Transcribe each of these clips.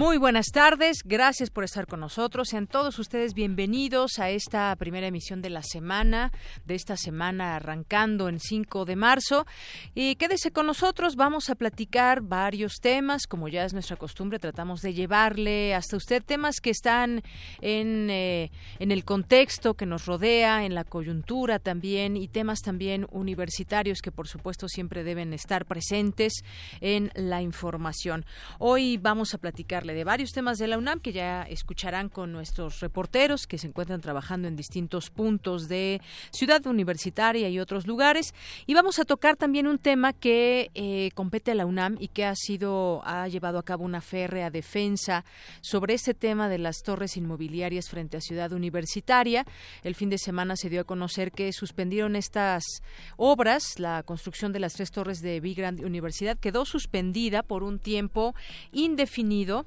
Muy buenas tardes, gracias por estar con nosotros. Sean todos ustedes bienvenidos a esta primera emisión de la semana, de esta semana arrancando en 5 de marzo. Y quédese con nosotros, vamos a platicar varios temas, como ya es nuestra costumbre, tratamos de llevarle hasta usted temas que están en, eh, en el contexto que nos rodea, en la coyuntura también, y temas también universitarios que por supuesto siempre deben estar presentes en la información. Hoy vamos a platicarle de varios temas de la UNAM que ya escucharán con nuestros reporteros que se encuentran trabajando en distintos puntos de Ciudad Universitaria y otros lugares. Y vamos a tocar también un tema que eh, compete a la UNAM y que ha sido, ha llevado a cabo una férrea defensa sobre este tema de las torres inmobiliarias frente a Ciudad Universitaria. El fin de semana se dio a conocer que suspendieron estas obras, la construcción de las tres torres de Big Grand Universidad quedó suspendida por un tiempo indefinido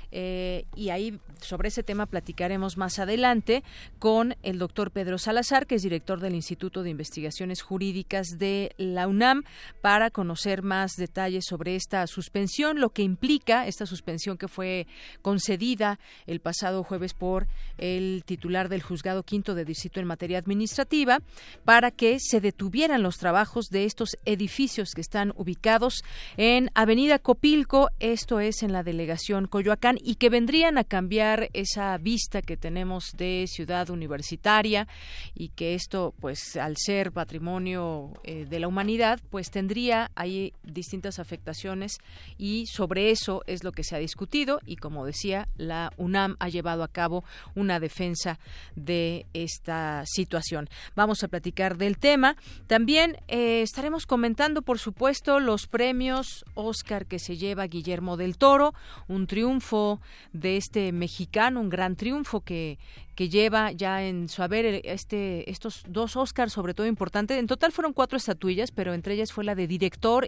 eh, y ahí sobre ese tema platicaremos más adelante con el doctor Pedro Salazar, que es director del Instituto de Investigaciones Jurídicas de la UNAM, para conocer más detalles sobre esta suspensión, lo que implica esta suspensión que fue concedida el pasado jueves por el titular del Juzgado Quinto de Distrito en materia administrativa, para que se detuvieran los trabajos de estos edificios que están ubicados en Avenida Copilco, esto es en la delegación Coyoacán, y que vendrían a cambiar esa vista que tenemos de ciudad universitaria y que esto, pues, al ser patrimonio eh, de la humanidad, pues tendría ahí distintas afectaciones y sobre eso es lo que se ha discutido y como decía, la UNAM ha llevado a cabo una defensa de esta situación. Vamos a platicar del tema. También eh, estaremos comentando, por supuesto, los premios Oscar que se lleva Guillermo del Toro, un triunfo de este mexicano, un gran triunfo que, que lleva ya en su haber este, estos dos Oscars, sobre todo importantes. En total fueron cuatro estatuillas, pero entre ellas fue la de director,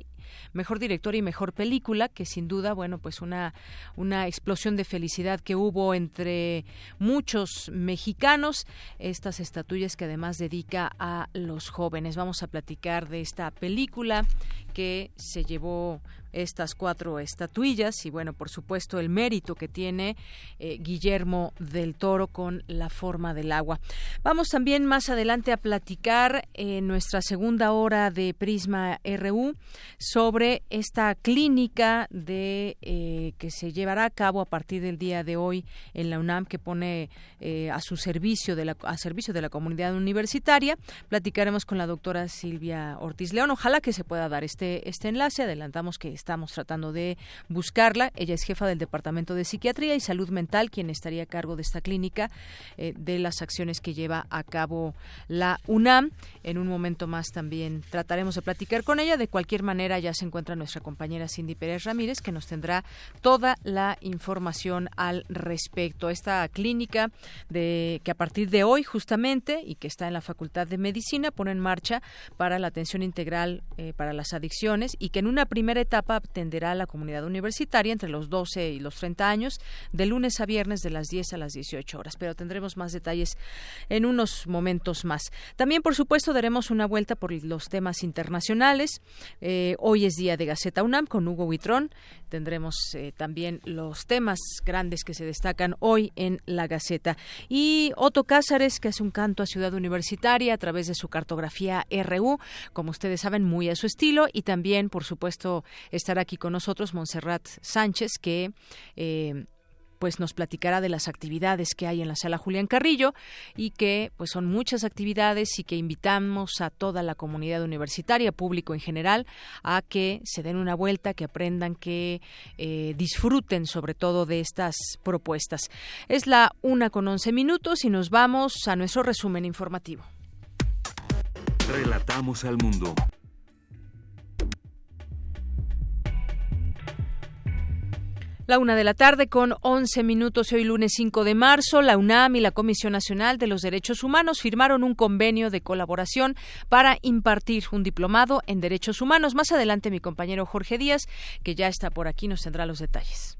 mejor director y mejor película, que sin duda, bueno, pues una, una explosión de felicidad que hubo entre muchos mexicanos. Estas estatuillas que además dedica a los jóvenes. Vamos a platicar de esta película que se llevó estas cuatro estatuillas y bueno, por supuesto el mérito que tiene eh, Guillermo del Toro con la forma del agua. Vamos también más adelante a platicar en nuestra segunda hora de Prisma RU sobre esta clínica de eh, que se llevará a cabo a partir del día de hoy en la UNAM que pone eh, a su servicio de la a servicio de la comunidad universitaria. Platicaremos con la doctora Silvia Ortiz León. Ojalá que se pueda dar este este enlace. Adelantamos que estamos tratando de buscarla. Ella es jefa del Departamento de Psiquiatría y Salud Mental, quien estaría a cargo de esta clínica, eh, de las acciones que lleva a cabo la UNAM. En un momento más también trataremos de platicar con ella. De cualquier manera, ya se encuentra nuestra compañera Cindy Pérez Ramírez, que nos tendrá toda la información al respecto. Esta clínica de que a partir de hoy, justamente, y que está en la Facultad de Medicina, pone en marcha para la atención integral eh, para las adicciones y que en una primera etapa atenderá a la comunidad universitaria entre los 12 y los 30 años, de lunes a viernes de las 10 a las 18 horas. Pero tendremos más detalles en unos momentos más. También, por supuesto, daremos una vuelta por los temas internacionales. Eh, hoy es día de Gaceta UNAM con Hugo Huitrón. Tendremos eh, también los temas grandes que se destacan hoy en la Gaceta. Y Otto Cázares, que hace un canto a Ciudad Universitaria a través de su cartografía RU, como ustedes saben, muy a su estilo. Y también, por supuesto, estará aquí con nosotros Montserrat Sánchez, que eh, pues nos platicará de las actividades que hay en la sala Julián Carrillo y que pues son muchas actividades y que invitamos a toda la comunidad universitaria, público en general, a que se den una vuelta, que aprendan, que eh, disfruten sobre todo de estas propuestas. Es la una con once minutos y nos vamos a nuestro resumen informativo. Relatamos al mundo. La una de la tarde con 11 minutos hoy lunes 5 de marzo, la UNAM y la Comisión Nacional de los Derechos Humanos firmaron un convenio de colaboración para impartir un diplomado en derechos humanos. Más adelante mi compañero Jorge Díaz, que ya está por aquí, nos tendrá los detalles.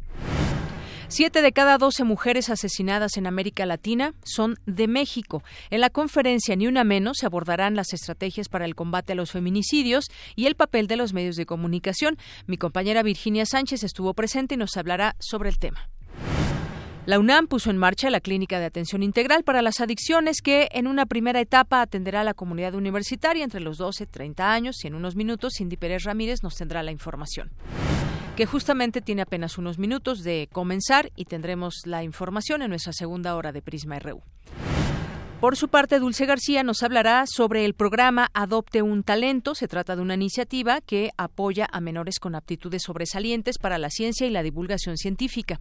Siete de cada doce mujeres asesinadas en América Latina son de México. En la conferencia Ni una menos se abordarán las estrategias para el combate a los feminicidios y el papel de los medios de comunicación. Mi compañera Virginia Sánchez estuvo presente y nos hablará sobre el tema. La UNAM puso en marcha la Clínica de Atención Integral para las Adicciones que en una primera etapa atenderá a la comunidad universitaria entre los 12 y 30 años y en unos minutos Cindy Pérez Ramírez nos tendrá la información que justamente tiene apenas unos minutos de comenzar y tendremos la información en nuestra segunda hora de Prisma RU. Por su parte, Dulce García nos hablará sobre el programa Adopte un Talento. Se trata de una iniciativa que apoya a menores con aptitudes sobresalientes para la ciencia y la divulgación científica.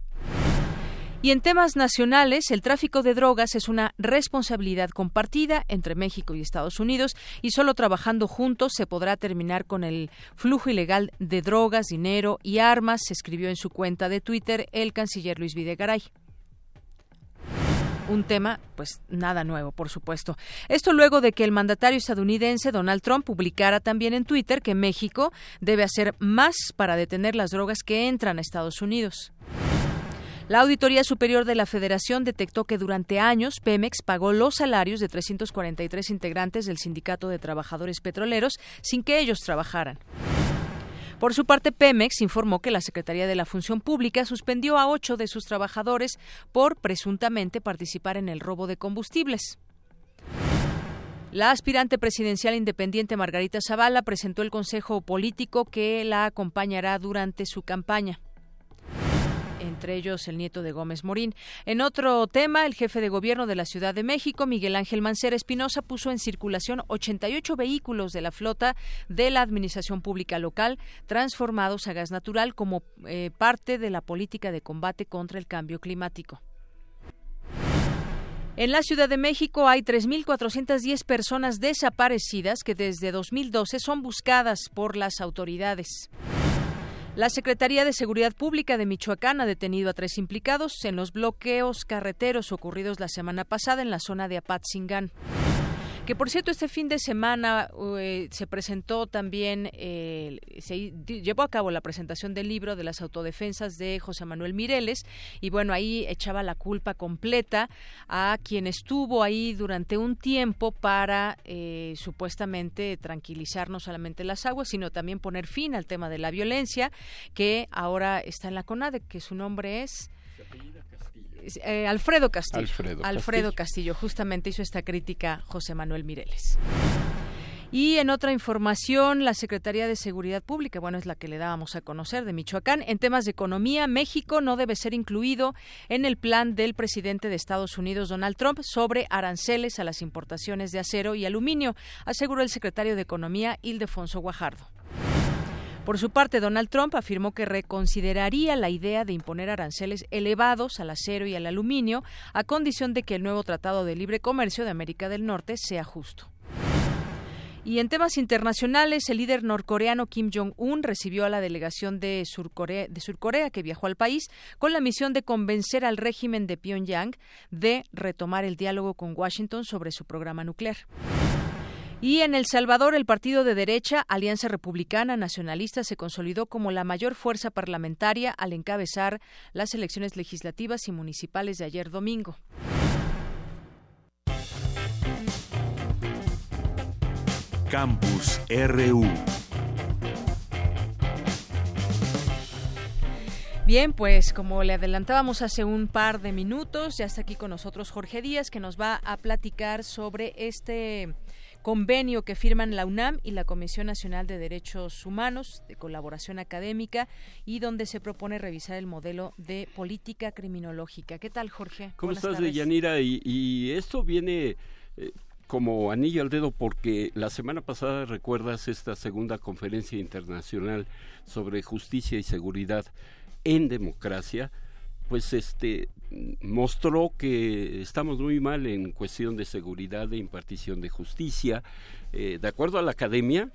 Y en temas nacionales, el tráfico de drogas es una responsabilidad compartida entre México y Estados Unidos y solo trabajando juntos se podrá terminar con el flujo ilegal de drogas, dinero y armas, se escribió en su cuenta de Twitter el canciller Luis Videgaray un tema, pues nada nuevo, por supuesto. Esto luego de que el mandatario estadounidense Donald Trump publicara también en Twitter que México debe hacer más para detener las drogas que entran a Estados Unidos. La Auditoría Superior de la Federación detectó que durante años Pemex pagó los salarios de 343 integrantes del Sindicato de Trabajadores Petroleros sin que ellos trabajaran. Por su parte, Pemex informó que la Secretaría de la Función Pública suspendió a ocho de sus trabajadores por presuntamente participar en el robo de combustibles. La aspirante presidencial independiente Margarita Zavala presentó el consejo político que la acompañará durante su campaña entre ellos el nieto de Gómez Morín. En otro tema, el jefe de gobierno de la Ciudad de México, Miguel Ángel Mancera Espinosa, puso en circulación 88 vehículos de la flota de la Administración Pública Local transformados a gas natural como eh, parte de la política de combate contra el cambio climático. En la Ciudad de México hay 3.410 personas desaparecidas que desde 2012 son buscadas por las autoridades. La Secretaría de Seguridad Pública de Michoacán ha detenido a tres implicados en los bloqueos carreteros ocurridos la semana pasada en la zona de Apatzingán. Que por cierto, este fin de semana eh, se presentó también, eh, se llevó a cabo la presentación del libro de las autodefensas de José Manuel Mireles, y bueno, ahí echaba la culpa completa a quien estuvo ahí durante un tiempo para eh, supuestamente tranquilizar no solamente las aguas, sino también poner fin al tema de la violencia, que ahora está en la CONADE, que su nombre es. Eh, Alfredo Castillo. Alfredo, Castillo. justamente hizo esta crítica José Manuel Mireles. Y en otra información, la Secretaría de Seguridad Pública, bueno, es la que le dábamos a conocer de Michoacán, en temas de economía, México no debe ser incluido en el plan del presidente de Estados Unidos, Donald Trump, sobre aranceles a las importaciones de acero y aluminio, aseguró el secretario de Economía, Ildefonso Guajardo. Por su parte, Donald Trump afirmó que reconsideraría la idea de imponer aranceles elevados al acero y al aluminio a condición de que el nuevo Tratado de Libre Comercio de América del Norte sea justo. Y en temas internacionales, el líder norcoreano Kim Jong-un recibió a la delegación de Surcorea, de Surcorea que viajó al país con la misión de convencer al régimen de Pyongyang de retomar el diálogo con Washington sobre su programa nuclear. Y en El Salvador, el partido de derecha, Alianza Republicana Nacionalista, se consolidó como la mayor fuerza parlamentaria al encabezar las elecciones legislativas y municipales de ayer domingo. Campus RU. Bien, pues como le adelantábamos hace un par de minutos, ya está aquí con nosotros Jorge Díaz, que nos va a platicar sobre este convenio que firman la UNAM y la Comisión Nacional de Derechos Humanos de colaboración académica y donde se propone revisar el modelo de política criminológica. ¿Qué tal, Jorge? ¿Cómo estás, Deyanira? Y, y esto viene eh, como anillo al dedo porque la semana pasada recuerdas esta segunda conferencia internacional sobre justicia y seguridad en democracia, pues este mostró que estamos muy mal en cuestión de seguridad de impartición de justicia. Eh, de acuerdo a la academia,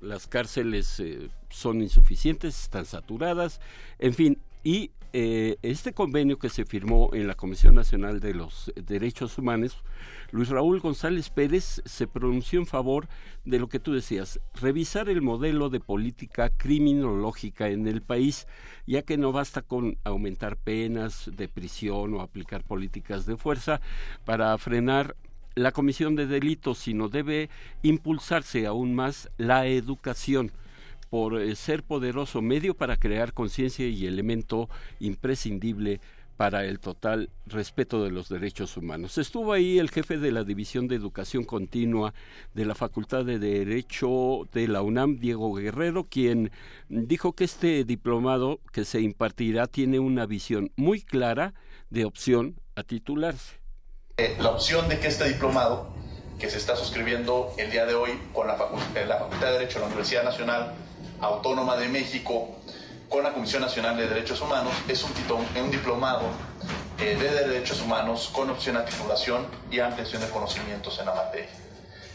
las cárceles eh, son insuficientes, están saturadas, en fin, y eh, este convenio que se firmó en la Comisión Nacional de los Derechos Humanos, Luis Raúl González Pérez se pronunció en favor de lo que tú decías, revisar el modelo de política criminológica en el país, ya que no basta con aumentar penas de prisión o aplicar políticas de fuerza para frenar la comisión de delitos, sino debe impulsarse aún más la educación por eh, ser poderoso medio para crear conciencia y elemento imprescindible para el total respeto de los derechos humanos. Estuvo ahí el jefe de la División de Educación Continua de la Facultad de Derecho de la UNAM, Diego Guerrero, quien dijo que este diplomado que se impartirá tiene una visión muy clara de opción a titularse. Eh, la opción de que este diplomado, que se está suscribiendo el día de hoy con la, la Facultad de Derecho de la Universidad Nacional, Autónoma de México con la Comisión Nacional de Derechos Humanos es un, un diplomado eh, de derechos humanos con opción a titulación y ampliación de conocimientos en la materia.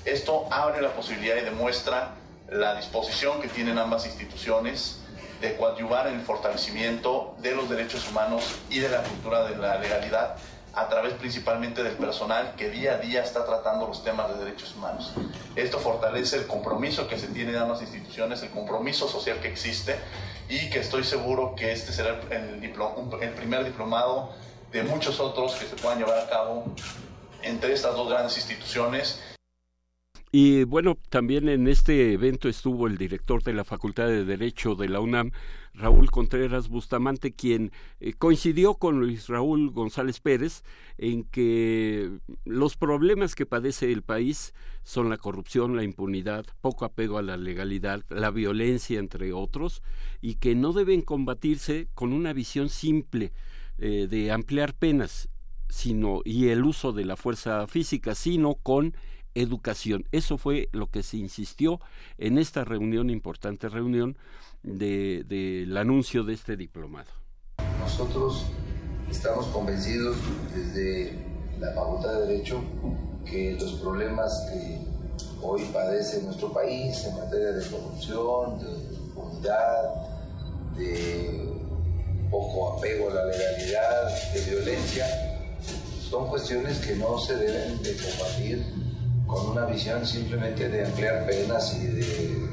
Esto abre la posibilidad y demuestra la disposición que tienen ambas instituciones de coadyuvar en el fortalecimiento de los derechos humanos y de la cultura de la legalidad a través principalmente del personal que día a día está tratando los temas de derechos humanos. Esto fortalece el compromiso que se tiene en ambas instituciones, el compromiso social que existe y que estoy seguro que este será el, el primer diplomado de muchos otros que se puedan llevar a cabo entre estas dos grandes instituciones. Y bueno, también en este evento estuvo el director de la Facultad de Derecho de la UNAM, Raúl Contreras Bustamante, quien eh, coincidió con Luis Raúl González Pérez en que los problemas que padece el país son la corrupción, la impunidad, poco apego a la legalidad, la violencia, entre otros, y que no deben combatirse con una visión simple eh, de ampliar penas sino y el uso de la fuerza física, sino con educación. Eso fue lo que se insistió en esta reunión, importante reunión, del de, anuncio de este diplomado. Nosotros estamos convencidos desde la Facultad de Derecho que los problemas que hoy padece nuestro país en materia de corrupción, de impunidad, de poco apego a la legalidad, de violencia, son cuestiones que no se deben de combatir con una visión simplemente de ampliar penas y de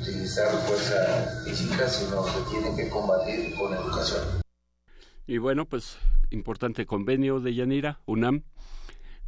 utilizar fuerza física, sino que tienen que combatir con educación. Y bueno, pues importante convenio de Yanira, UNAM,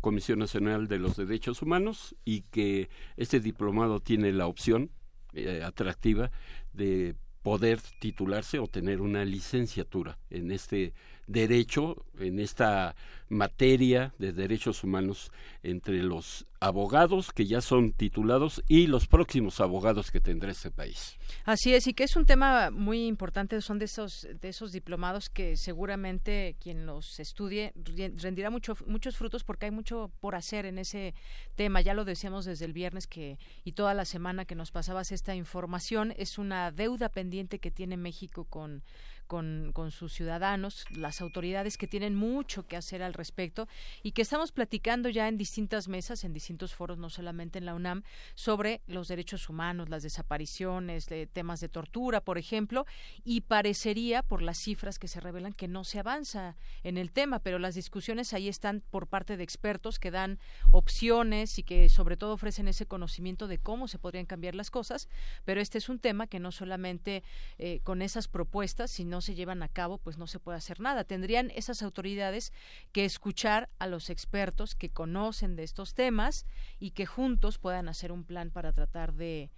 Comisión Nacional de los Derechos Humanos, y que este diplomado tiene la opción eh, atractiva de poder titularse o tener una licenciatura en este derecho, en esta materia de derechos humanos entre los abogados que ya son titulados y los próximos abogados que tendrá este país. Así es, y que es un tema muy importante, son de esos, de esos diplomados que seguramente quien los estudie rendirá mucho, muchos frutos porque hay mucho por hacer en ese tema. Ya lo decíamos desde el viernes que y toda la semana que nos pasabas esta información, es una deuda pendiente que tiene México con con, sus ciudadanos, las autoridades que tienen mucho que hacer al respecto y que estamos platicando ya en distintas mesas, en distintos foros, no solamente en la UNAM, sobre los derechos humanos, las desapariciones, de temas de tortura, por ejemplo, y parecería, por las cifras que se revelan, que no se avanza en el tema, pero las discusiones ahí están por parte de expertos que dan opciones y que sobre todo ofrecen ese conocimiento de cómo se podrían cambiar las cosas, pero este es un tema que no solamente eh, con esas propuestas, sino se llevan a cabo, pues no se puede hacer nada. Tendrían esas autoridades que escuchar a los expertos que conocen de estos temas y que juntos puedan hacer un plan para tratar de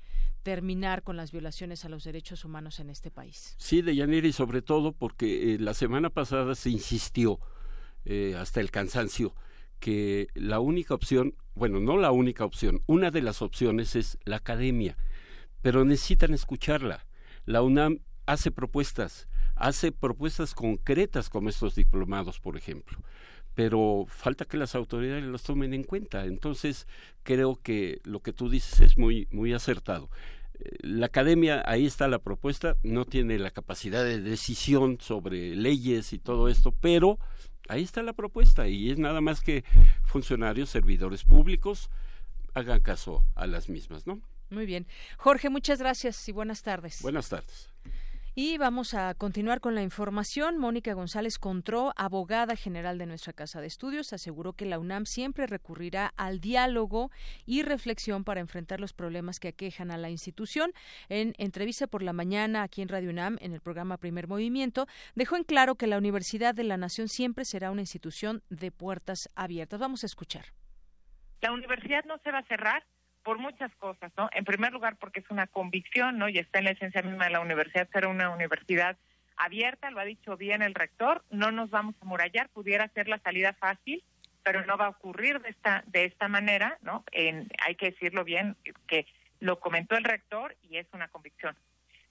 terminar con las violaciones a los derechos humanos en este país. Sí, de Yanira, y sobre todo porque eh, la semana pasada se insistió eh, hasta el cansancio que la única opción, bueno, no la única opción, una de las opciones es la academia, pero necesitan escucharla. La UNAM hace propuestas, hace propuestas concretas como estos diplomados, por ejemplo pero falta que las autoridades las tomen en cuenta. Entonces, creo que lo que tú dices es muy, muy acertado. Eh, la academia, ahí está la propuesta, no tiene la capacidad de decisión sobre leyes y todo esto, pero ahí está la propuesta y es nada más que funcionarios, servidores públicos hagan caso a las mismas, ¿no? Muy bien. Jorge, muchas gracias y buenas tardes. Buenas tardes. Y vamos a continuar con la información. Mónica González Contró, abogada general de nuestra Casa de Estudios, aseguró que la UNAM siempre recurrirá al diálogo y reflexión para enfrentar los problemas que aquejan a la institución. En entrevista por la mañana aquí en Radio UNAM, en el programa Primer Movimiento, dejó en claro que la Universidad de la Nación siempre será una institución de puertas abiertas. Vamos a escuchar. La universidad no se va a cerrar por muchas cosas, ¿no? En primer lugar, porque es una convicción, ¿no? Y está en la esencia misma de la universidad ser una universidad abierta, lo ha dicho bien el rector, no nos vamos a murallar, pudiera ser la salida fácil, pero no va a ocurrir de esta de esta manera, ¿no? En, hay que decirlo bien que lo comentó el rector y es una convicción.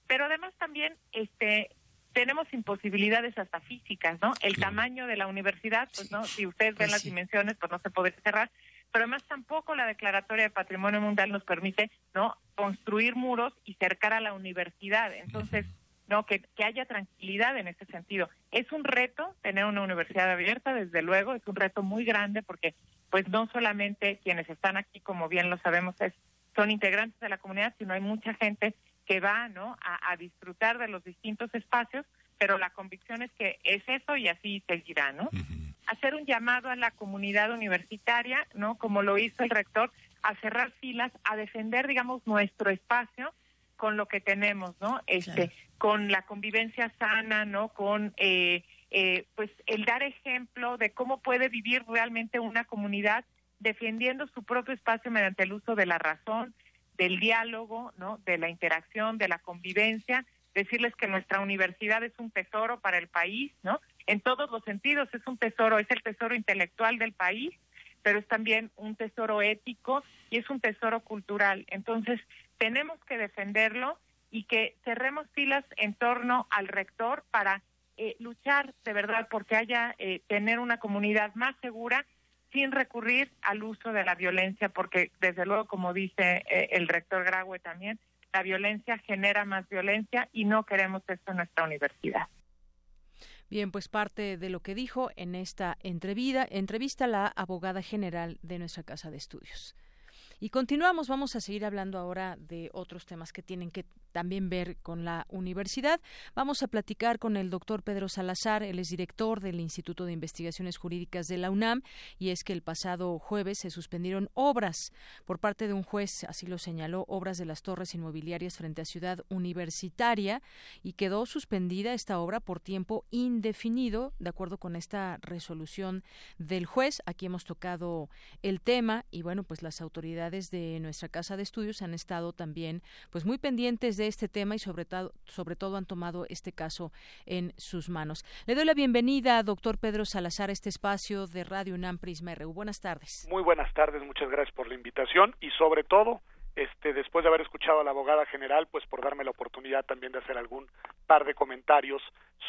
Pero además también este tenemos imposibilidades hasta físicas, ¿no? El tamaño de la universidad, pues no, si ustedes ven pues las dimensiones, pues no se puede cerrar, pero además tampoco la declaratoria de patrimonio mundial nos permite no construir muros y cercar a la universidad. Entonces no que, que haya tranquilidad en ese sentido. Es un reto tener una universidad abierta desde luego es un reto muy grande porque pues no solamente quienes están aquí como bien lo sabemos es son integrantes de la comunidad sino hay mucha gente que va no a, disfrutar de los distintos espacios pero la convicción es que es eso y así seguirá no hacer un llamado a la comunidad universitaria, ¿no? Como lo hizo el rector, a cerrar filas, a defender, digamos, nuestro espacio con lo que tenemos, ¿no? Este, con la convivencia sana, ¿no? Con, eh, eh, pues, el dar ejemplo de cómo puede vivir realmente una comunidad defendiendo su propio espacio mediante el uso de la razón, del diálogo, ¿no? De la interacción, de la convivencia, decirles que nuestra universidad es un tesoro para el país, ¿no? en todos los sentidos. Es un tesoro, es el tesoro intelectual del país, pero es también un tesoro ético y es un tesoro cultural. Entonces, tenemos que defenderlo y que cerremos filas en torno al rector para eh, luchar de verdad porque haya eh, tener una comunidad más segura sin recurrir al uso de la violencia, porque desde luego, como dice eh, el rector Graue también, la violencia genera más violencia y no queremos esto en nuestra universidad. Bien, pues parte de lo que dijo en esta entrevista, entrevista la abogada general de nuestra Casa de Estudios. Y continuamos, vamos a seguir hablando ahora de otros temas que tienen que también ver con la universidad. Vamos a platicar con el doctor Pedro Salazar, él es director del Instituto de Investigaciones Jurídicas de la UNAM, y es que el pasado jueves se suspendieron obras por parte de un juez, así lo señaló, obras de las torres inmobiliarias frente a Ciudad Universitaria, y quedó suspendida esta obra por tiempo indefinido, de acuerdo con esta resolución del juez. Aquí hemos tocado el tema y bueno, pues las autoridades de nuestra casa de estudios han estado también pues muy pendientes de este tema y sobre, todo han tomado este caso en sus manos. Le doy la bienvenida, doctor Pedro Salazar, a este espacio de Radio UNAM Prisma RU. Buenas tardes. Muy buenas tardes, muchas gracias por la invitación y sobre todo este, después de haber escuchado a la abogada general, pues por darme la oportunidad también de hacer algún par de comentarios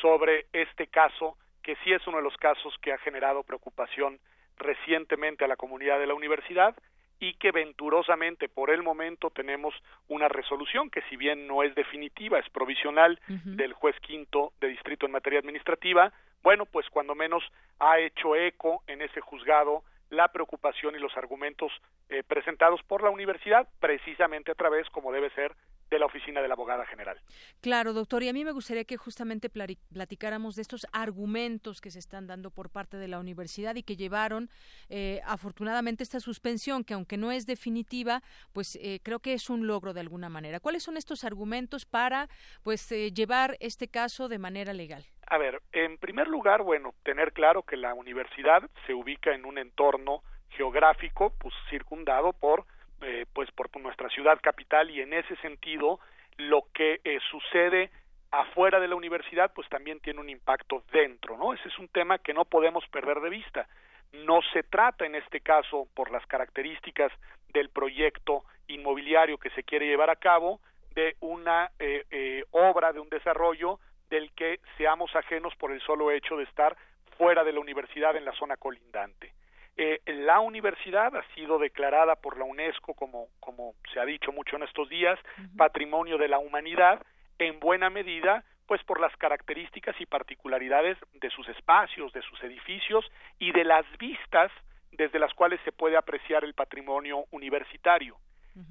sobre este caso, que sí es uno de los casos que ha generado preocupación recientemente a la comunidad de la universidad y que venturosamente por el momento tenemos una resolución que si bien no es definitiva, es provisional del juez quinto de distrito en materia administrativa, bueno, pues cuando menos ha hecho eco en ese juzgado la preocupación y los argumentos eh, presentados por la universidad precisamente a través, como debe ser, de la oficina de la abogada general. Claro, doctor, y a mí me gustaría que justamente platicáramos de estos argumentos que se están dando por parte de la universidad y que llevaron eh, afortunadamente esta suspensión, que aunque no es definitiva, pues eh, creo que es un logro de alguna manera. ¿Cuáles son estos argumentos para pues eh, llevar este caso de manera legal? A ver, en primer lugar, bueno, tener claro que la universidad se ubica en un entorno geográfico, pues circundado por eh, pues por nuestra ciudad capital y en ese sentido lo que eh, sucede afuera de la universidad pues también tiene un impacto dentro, ¿no? Ese es un tema que no podemos perder de vista. No se trata en este caso por las características del proyecto inmobiliario que se quiere llevar a cabo de una eh, eh, obra, de un desarrollo del que seamos ajenos por el solo hecho de estar fuera de la universidad en la zona colindante. Eh, la universidad ha sido declarada por la UNESCO como, como se ha dicho mucho en estos días, patrimonio de la humanidad, en buena medida pues por las características y particularidades de sus espacios, de sus edificios y de las vistas desde las cuales se puede apreciar el patrimonio universitario.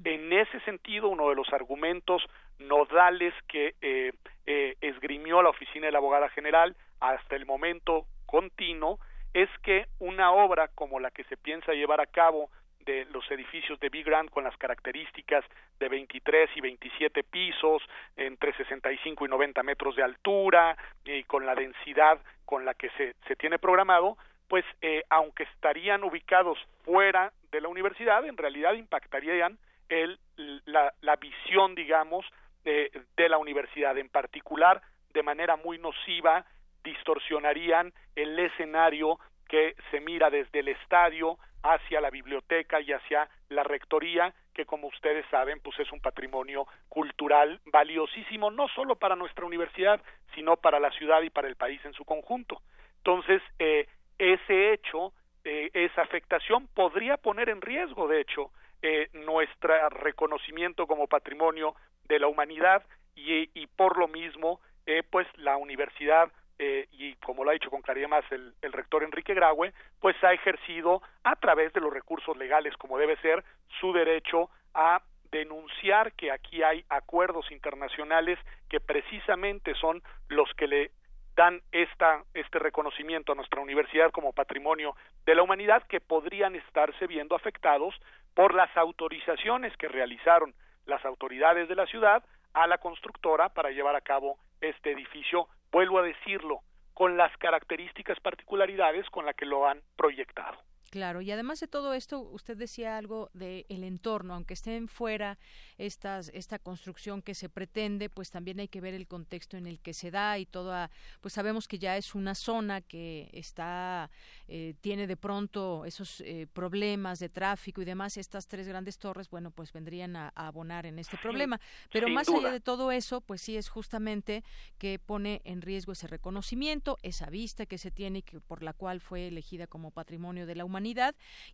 En ese sentido, uno de los argumentos nodales que eh, eh, esgrimió la oficina de la abogada general hasta el momento continuo es que una obra como la que se piensa llevar a cabo de los edificios de Big Grand con las características de 23 y 27 pisos, entre 65 y 90 metros de altura y con la densidad con la que se, se tiene programado, pues eh, aunque estarían ubicados fuera de la universidad, en realidad impactarían el, la, la visión, digamos, de, de la universidad, en particular de manera muy nociva, distorsionarían el escenario que se mira desde el estadio hacia la biblioteca y hacia la rectoría, que como ustedes saben, pues es un patrimonio cultural valiosísimo, no solo para nuestra universidad, sino para la ciudad y para el país en su conjunto. Entonces, eh, ese hecho, eh, esa afectación podría poner en riesgo, de hecho, eh, nuestro reconocimiento como patrimonio de la humanidad y, y por lo mismo, eh, pues la universidad eh, y como lo ha dicho con claridad más el, el, rector Enrique Graue, pues ha ejercido a través de los recursos legales, como debe ser, su derecho a denunciar que aquí hay acuerdos internacionales que precisamente son los que le dan esta, este reconocimiento a nuestra universidad como patrimonio de la humanidad que podrían estarse viendo afectados por las autorizaciones que realizaron las autoridades de la ciudad a la constructora para llevar a cabo este edificio vuelvo a decirlo, con las características particularidades con las que lo han proyectado. Claro, y además de todo esto, usted decía algo del el entorno, aunque estén fuera estas, esta construcción que se pretende, pues también hay que ver el contexto en el que se da y toda, pues sabemos que ya es una zona que está, eh, tiene de pronto esos eh, problemas de tráfico y demás, estas tres grandes torres, bueno, pues vendrían a, abonar en este problema. Pero más allá de todo eso, pues sí es justamente que pone en riesgo ese reconocimiento, esa vista que se tiene y que, por la cual fue elegida como patrimonio de la humanidad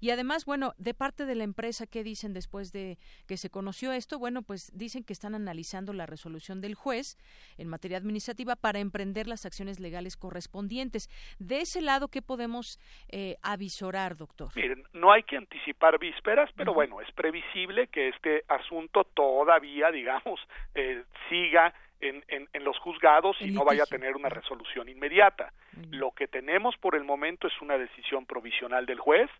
y además, bueno, de parte de la empresa, ¿qué dicen después de que se conoció esto? Bueno, pues dicen que están analizando la resolución del juez en materia administrativa para emprender las acciones legales correspondientes. De ese lado, ¿qué podemos eh, avisorar, doctor? Miren, no hay que anticipar vísperas, pero bueno, es previsible que este asunto todavía, digamos, eh, siga en, en, en, los juzgados y no vaya a tener una resolución inmediata. Lo que tenemos por el momento es una decisión provisional del juez,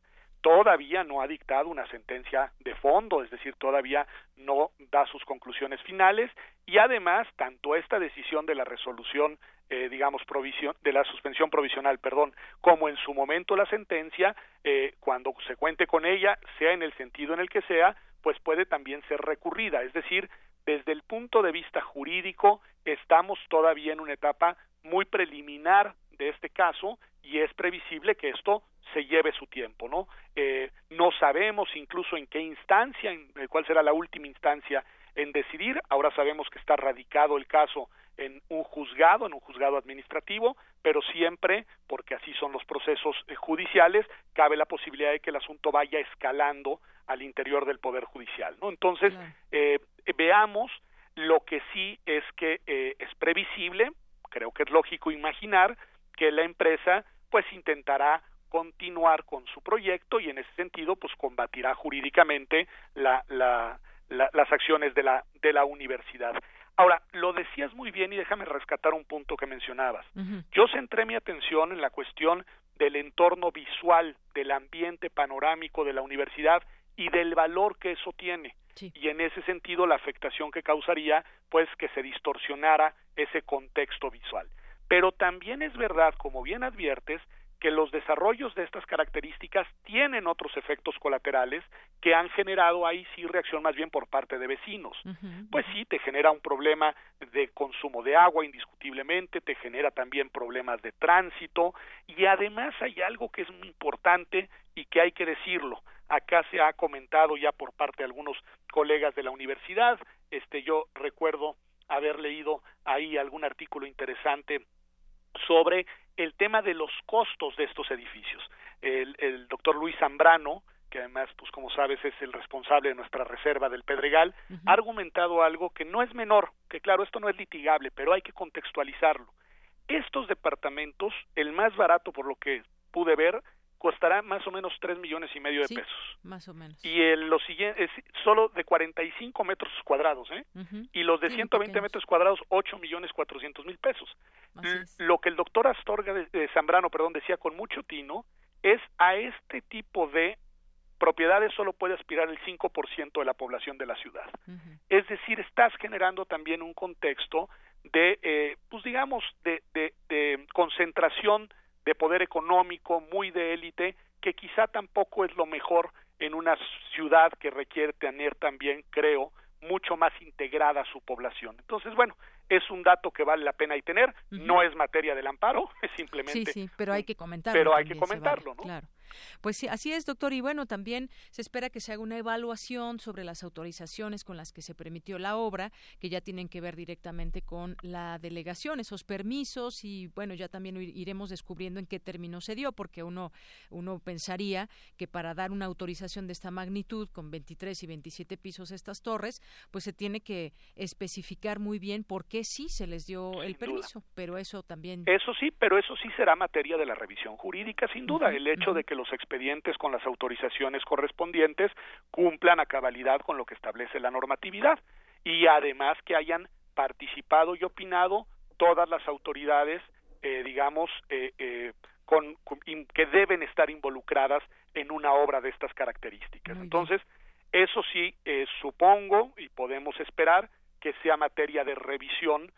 todavía no ha dictado una sentencia de fondo, es decir, todavía no da sus conclusiones finales. Y además tanto esta decisión de la resolución eh, digamos provisión de la suspensión provisional, perdón, como en su momento la sentencia, eh, cuando se cuente con ella, sea en el sentido en el que sea, pues puede también ser recurrida, es decir, desde el punto de vista jurídico estamos todavía en una etapa muy preliminar de este caso y es previsible que esto se lleve su tiempo, ¿no? Eh, no sabemos incluso en qué instancia, en cuál será la última instancia en decidir. Ahora sabemos que está radicado el caso en un juzgado, en un juzgado administrativo, pero siempre, porque así son los procesos eh, judiciales, cabe la posibilidad de que el asunto vaya escalando al interior del Poder Judicial, ¿no? Entonces, eh, veamos, lo que sí es que eh, es previsible, creo que es lógico imaginar que la empresa pues intentará continuar con su proyecto y en ese sentido pues combatirá jurídicamente la, la, las acciones de la, de la universidad. Ahora, lo decías muy bien y déjame rescatar un punto que mencionabas. Yo centré mi atención en la cuestión del entorno visual, del ambiente panorámico de la universidad y del valor que eso tiene. Y en ese sentido la afectación que causaría, pues que se distorsionara ese contexto visual. Pero también es verdad, como bien adviertes, que los desarrollos de estas características tienen otros efectos colaterales que han generado ahí sí reacción más bien por parte de vecinos. Pues sí, te genera un problema de consumo de agua indiscutiblemente, te genera también problemas de tránsito y además hay algo que es muy importante y que hay que decirlo. Acá se ha comentado ya por parte de algunos colegas de la universidad, este yo recuerdo haber leído ahí algún artículo interesante sobre el tema de los costos de estos edificios. El, el doctor Luis Zambrano, que además, pues como sabes, es el responsable de nuestra reserva del Pedregal, ha argumentado algo que no es menor, que claro, esto no es litigable, pero hay que contextualizarlo. Estos departamentos, el más barato por lo que pude ver, costará más o menos tres millones y medio de pesos. Más o menos. Y el, lo siguiente es solo de 45 metros cuadrados, ¿eh? Y los de 120 metros cuadrados, 8 millones 400 mil pesos. Lo que el doctor Astorga de, Zambrano, perdón, decía con mucho tino, es a este tipo de propiedades solo puede aspirar el 5% de la población de la ciudad. Es decir, estás generando también un contexto de, eh, pues digamos, de, de, de concentración de poder económico muy de élite que quizá tampoco es lo mejor en una ciudad que requiere tener también, creo, mucho más integrada su población. Entonces, bueno, es un dato que vale la pena y tener, no es materia del amparo, es simplemente... Sí, sí, pero hay que comentarlo. Pero hay que comentarlo, ¿no? Claro. Pues sí, así es, doctor. Y bueno, también se espera que se haga una evaluación sobre las autorizaciones con las que se permitió la obra, que ya tienen que ver directamente con la delegación, esos permisos y bueno, ya también iremos descubriendo en qué término se dio, porque uno, uno pensaría que para dar una autorización de esta magnitud, con 23 y 27 pisos estas torres, pues se tiene que especificar muy bien por qué sí se les dio el permiso, pero eso también... Eso sí, pero eso sí será materia de la revisión jurídica, sin duda. el hecho de que los expedientes con las autorizaciones correspondientes cumplan a cabalidad con lo que establece la normatividad y además que hayan participado y opinado todas las autoridades, eh, digamos, eh, eh, con, que deben estar involucradas en una obra de estas características. Entonces, eso sí, supongo y podemos esperar que sea materia de revisión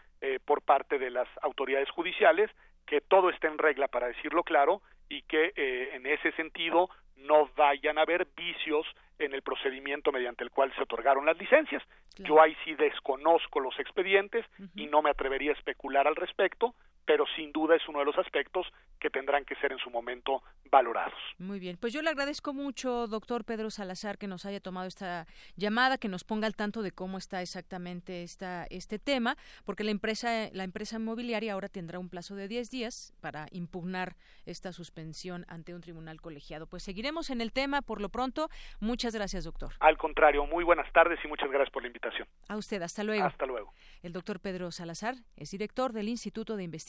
por parte de las autoridades judiciales, que todo esté en regla, para decirlo claro, y que eh, en ese sentido no vayan a haber vicios en el procedimiento mediante el cual se otorgaron las licencias. Yo ahí sí desconozco los expedientes y no me atrevería a especular al respecto, pero sin duda es uno de los aspectos que tendrán que ser en su momento valorados. Muy bien, pues yo le agradezco mucho, doctor Pedro Salazar, que nos haya tomado esta llamada, que nos ponga al tanto de cómo está exactamente esta, este tema, porque la empresa, la empresa inmobiliaria ahora tendrá un plazo de 10 días para impugnar esta suspensión ante un tribunal colegiado. Pues seguiremos en el tema por lo pronto. Muchas gracias, doctor. Al contrario, muy buenas tardes y muchas gracias por la invitación. A usted, hasta luego. Hasta luego. El doctor Pedro Salazar es director del Instituto de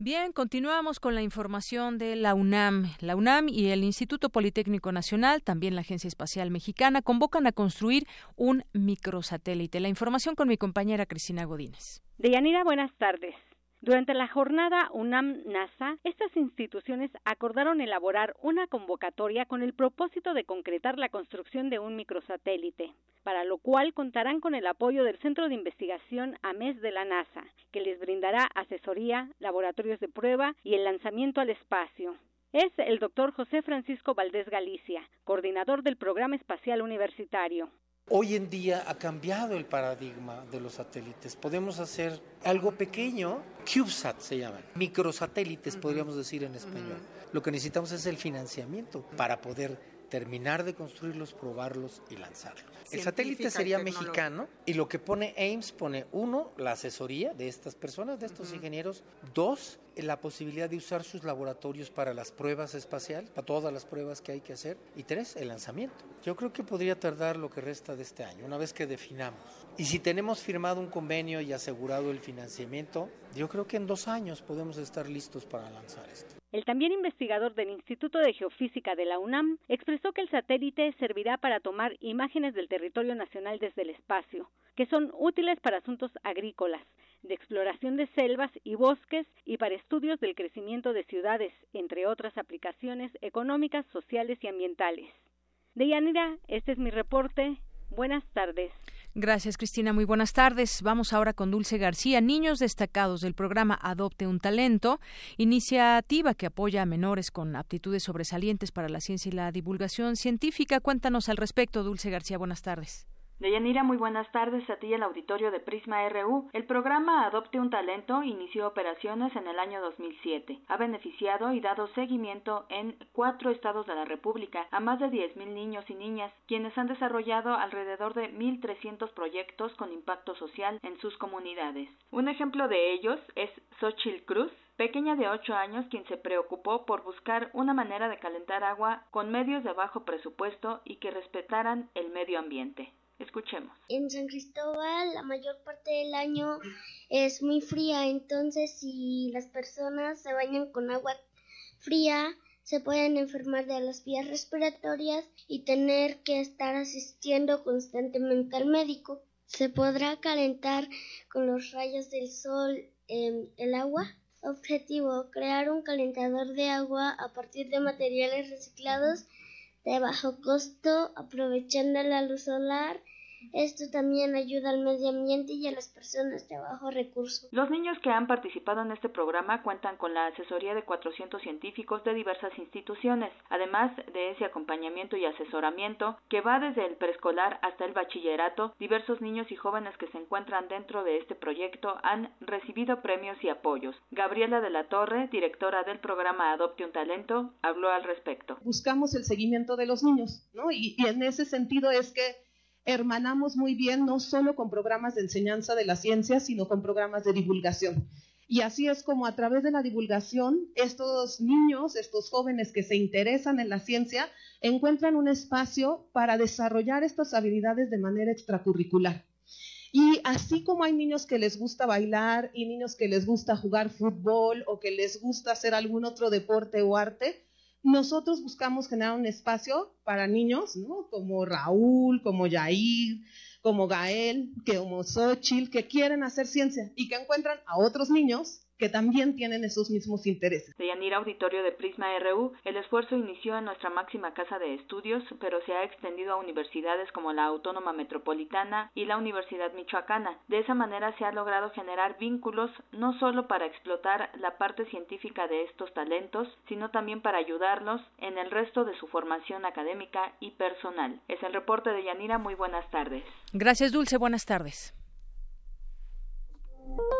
Bien, continuamos con la información de la UNAM. La UNAM y el Instituto Politécnico Nacional, también la Agencia Espacial Mexicana, convocan a construir un microsatélite. La información con mi compañera Cristina Godínez. Deyanira, buenas tardes. Durante la jornada UNAM-NASA, estas instituciones acordaron elaborar una convocatoria con el propósito de concretar la construcción de un microsatélite, para lo cual contarán con el apoyo del Centro de Investigación AMES de la NASA, que les brindará asesoría, laboratorios de prueba y el lanzamiento al espacio. Es el doctor José Francisco Valdés Galicia, coordinador del Programa Espacial Universitario. Hoy en día ha cambiado el paradigma de los satélites. Podemos hacer algo pequeño, CubeSat se llaman, microsatélites podríamos decir en español. Lo que necesitamos es el financiamiento para poder terminar de construirlos, probarlos y lanzarlos. El satélite sería mexicano y lo que pone Ames pone uno, la asesoría de estas personas, de estos ingenieros, dos, la posibilidad de usar sus laboratorios para las pruebas espaciales, para todas las pruebas que hay que hacer, y tres, el lanzamiento. Yo creo que podría tardar lo que resta de este año, una vez que definamos. Y si tenemos firmado un convenio y asegurado el financiamiento, yo creo que en dos años podemos estar listos para lanzar esto. El también investigador del Instituto de Geofísica de la UNAM expresó que el satélite servirá para tomar imágenes del territorio nacional desde el espacio, que son útiles para asuntos agrícolas, de exploración de selvas y bosques y para estudios del crecimiento de ciudades, entre otras aplicaciones económicas, sociales y ambientales. Deyanira, este es mi reporte. Buenas tardes. Gracias, Cristina. Muy buenas tardes. Vamos ahora con Dulce García. Niños destacados del programa Adopte un Talento, iniciativa que apoya a menores con aptitudes sobresalientes para la ciencia y la divulgación científica. Cuéntanos al respecto, Dulce García. Buenas tardes. Deyanira, muy buenas tardes a ti y el auditorio de Prisma RU. El programa Adopte un Talento inició operaciones en el año 2007. Ha beneficiado y dado seguimiento en cuatro estados de la República a más de 10.000 niños y niñas, quienes han desarrollado alrededor de 1.300 proyectos con impacto social en sus comunidades. Un ejemplo de ellos es Xochil Cruz, pequeña de 8 años quien se preocupó por buscar una manera de calentar agua con medios de bajo presupuesto y que respetaran el medio ambiente. Escuchemos. En San Cristóbal la mayor parte del año es muy fría, entonces si las personas se bañan con agua fría, se pueden enfermar de las vías respiratorias y tener que estar asistiendo constantemente al médico. Se podrá calentar con los rayos del sol el agua. Objetivo, crear un calentador de agua a partir de materiales reciclados de bajo costo, aprovechando la luz solar esto también ayuda al medio ambiente y a las personas de bajo recurso. Los niños que han participado en este programa cuentan con la asesoría de 400 científicos de diversas instituciones, además de ese acompañamiento y asesoramiento que va desde el preescolar hasta el bachillerato. Diversos niños y jóvenes que se encuentran dentro de este proyecto han recibido premios y apoyos. Gabriela de la Torre, directora del programa Adopte un Talento, habló al respecto. Buscamos el seguimiento de los niños, ¿no? y, y en ese sentido es que hermanamos muy bien no solo con programas de enseñanza de la ciencia, sino con programas de divulgación. Y así es como a través de la divulgación, estos niños, estos jóvenes que se interesan en la ciencia, encuentran un espacio para desarrollar estas habilidades de manera extracurricular. Y así como hay niños que les gusta bailar y niños que les gusta jugar fútbol o que les gusta hacer algún otro deporte o arte, nosotros buscamos generar un espacio para niños, ¿no? Como Raúl, como Yair, como Gael, como Xochitl, que quieren hacer ciencia y que encuentran a otros niños que también tienen esos mismos intereses. De Yanira Auditorio de Prisma RU, el esfuerzo inició en nuestra máxima casa de estudios, pero se ha extendido a universidades como la Autónoma Metropolitana y la Universidad Michoacana. De esa manera se ha logrado generar vínculos no solo para explotar la parte científica de estos talentos, sino también para ayudarlos en el resto de su formación académica y personal. Es el reporte de Yanira. Muy buenas tardes. Gracias, Dulce. Buenas tardes.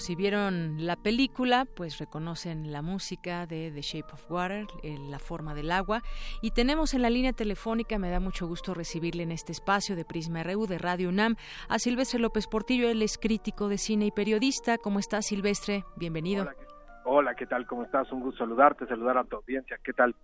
Si vieron la película, pues reconocen la música de The Shape of Water, La forma del agua. Y tenemos en la línea telefónica, me da mucho gusto recibirle en este espacio de Prisma RU de Radio UNAM, a Silvestre López Portillo, él es crítico de cine y periodista. ¿Cómo estás, Silvestre? Bienvenido. ¿Qué tal? ¿Cómo estás? Un gusto saludarte, saludar a tu audiencia. ¿Qué tal?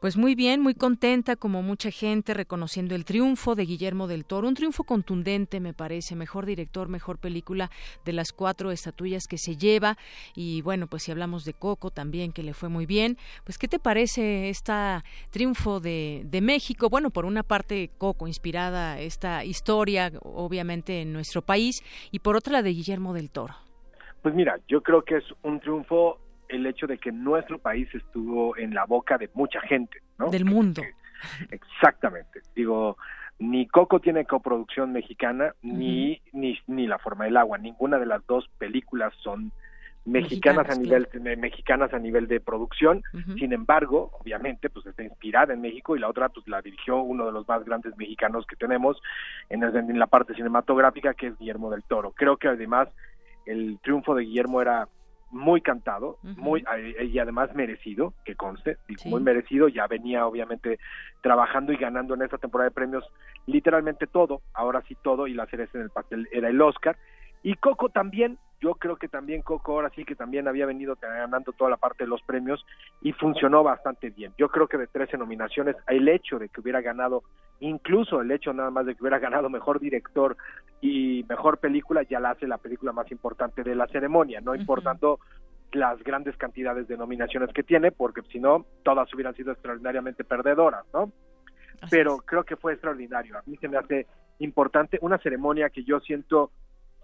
Pues muy bien, muy contenta, como mucha gente, reconociendo el triunfo de Guillermo del Toro. Un triunfo contundente, me parece. Mejor director, mejor película de las cuatro estatuillas que se lleva. Y bueno, pues si hablamos de Coco también, que le fue muy bien. Pues, ¿qué te parece este triunfo de, de México? Bueno, por una parte, Coco, inspirada esta historia, obviamente, en nuestro país. Y por otra, la de Guillermo del Toro. Pues mira, yo creo que es un triunfo el hecho de que nuestro país estuvo en la boca de mucha gente, ¿no? Del mundo. Exactamente. Digo, ni Coco tiene coproducción mexicana, ni, ni, ni La Forma del Agua. Ninguna de las dos películas son mexicanas, a nivel mexicanas a nivel de producción. Sin embargo, obviamente, pues está inspirada en México y la otra, pues la dirigió uno de los más grandes mexicanos que tenemos en, en la parte cinematográfica, que es Guillermo del Toro. Creo que además el triunfo de Guillermo era muy cantado, muy eh, y además merecido, que conste, muy merecido, ya venía obviamente trabajando y ganando en esta temporada de premios literalmente todo, ahora sí todo y la cereza en el pastel era el Oscar y Coco también, yo creo que también Coco ahora sí que también había venido ganando toda la parte de los premios y funcionó bastante bien. Yo creo que de 13 nominaciones, el hecho de que hubiera ganado, incluso el hecho nada más de que hubiera ganado mejor director y mejor película, ya la hace la película más importante de la ceremonia, no importando las grandes cantidades de nominaciones que tiene, porque si no, todas hubieran sido extraordinariamente perdedoras, ¿no? Pero creo que fue extraordinario. A mí se me hace importante una ceremonia que yo siento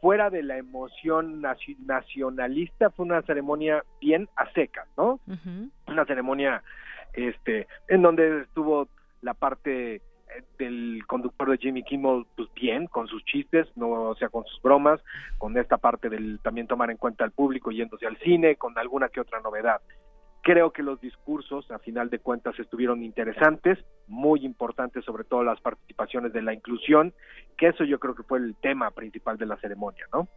fuera de la emoción nacionalista, fue una ceremonia bien a secas, ¿no? Una ceremonia este, en donde estuvo la parte eh, del conductor de Jimmy Kimmel pues bien con sus chistes no o sea con sus bromas con esta parte del también tomar en cuenta al público yéndose al cine con alguna que otra novedad Creo que los discursos, a final de cuentas, estuvieron interesantes, muy importantes, sobre todo las participaciones de la inclusión, que eso yo creo que fue el tema principal de la ceremonia, ¿no?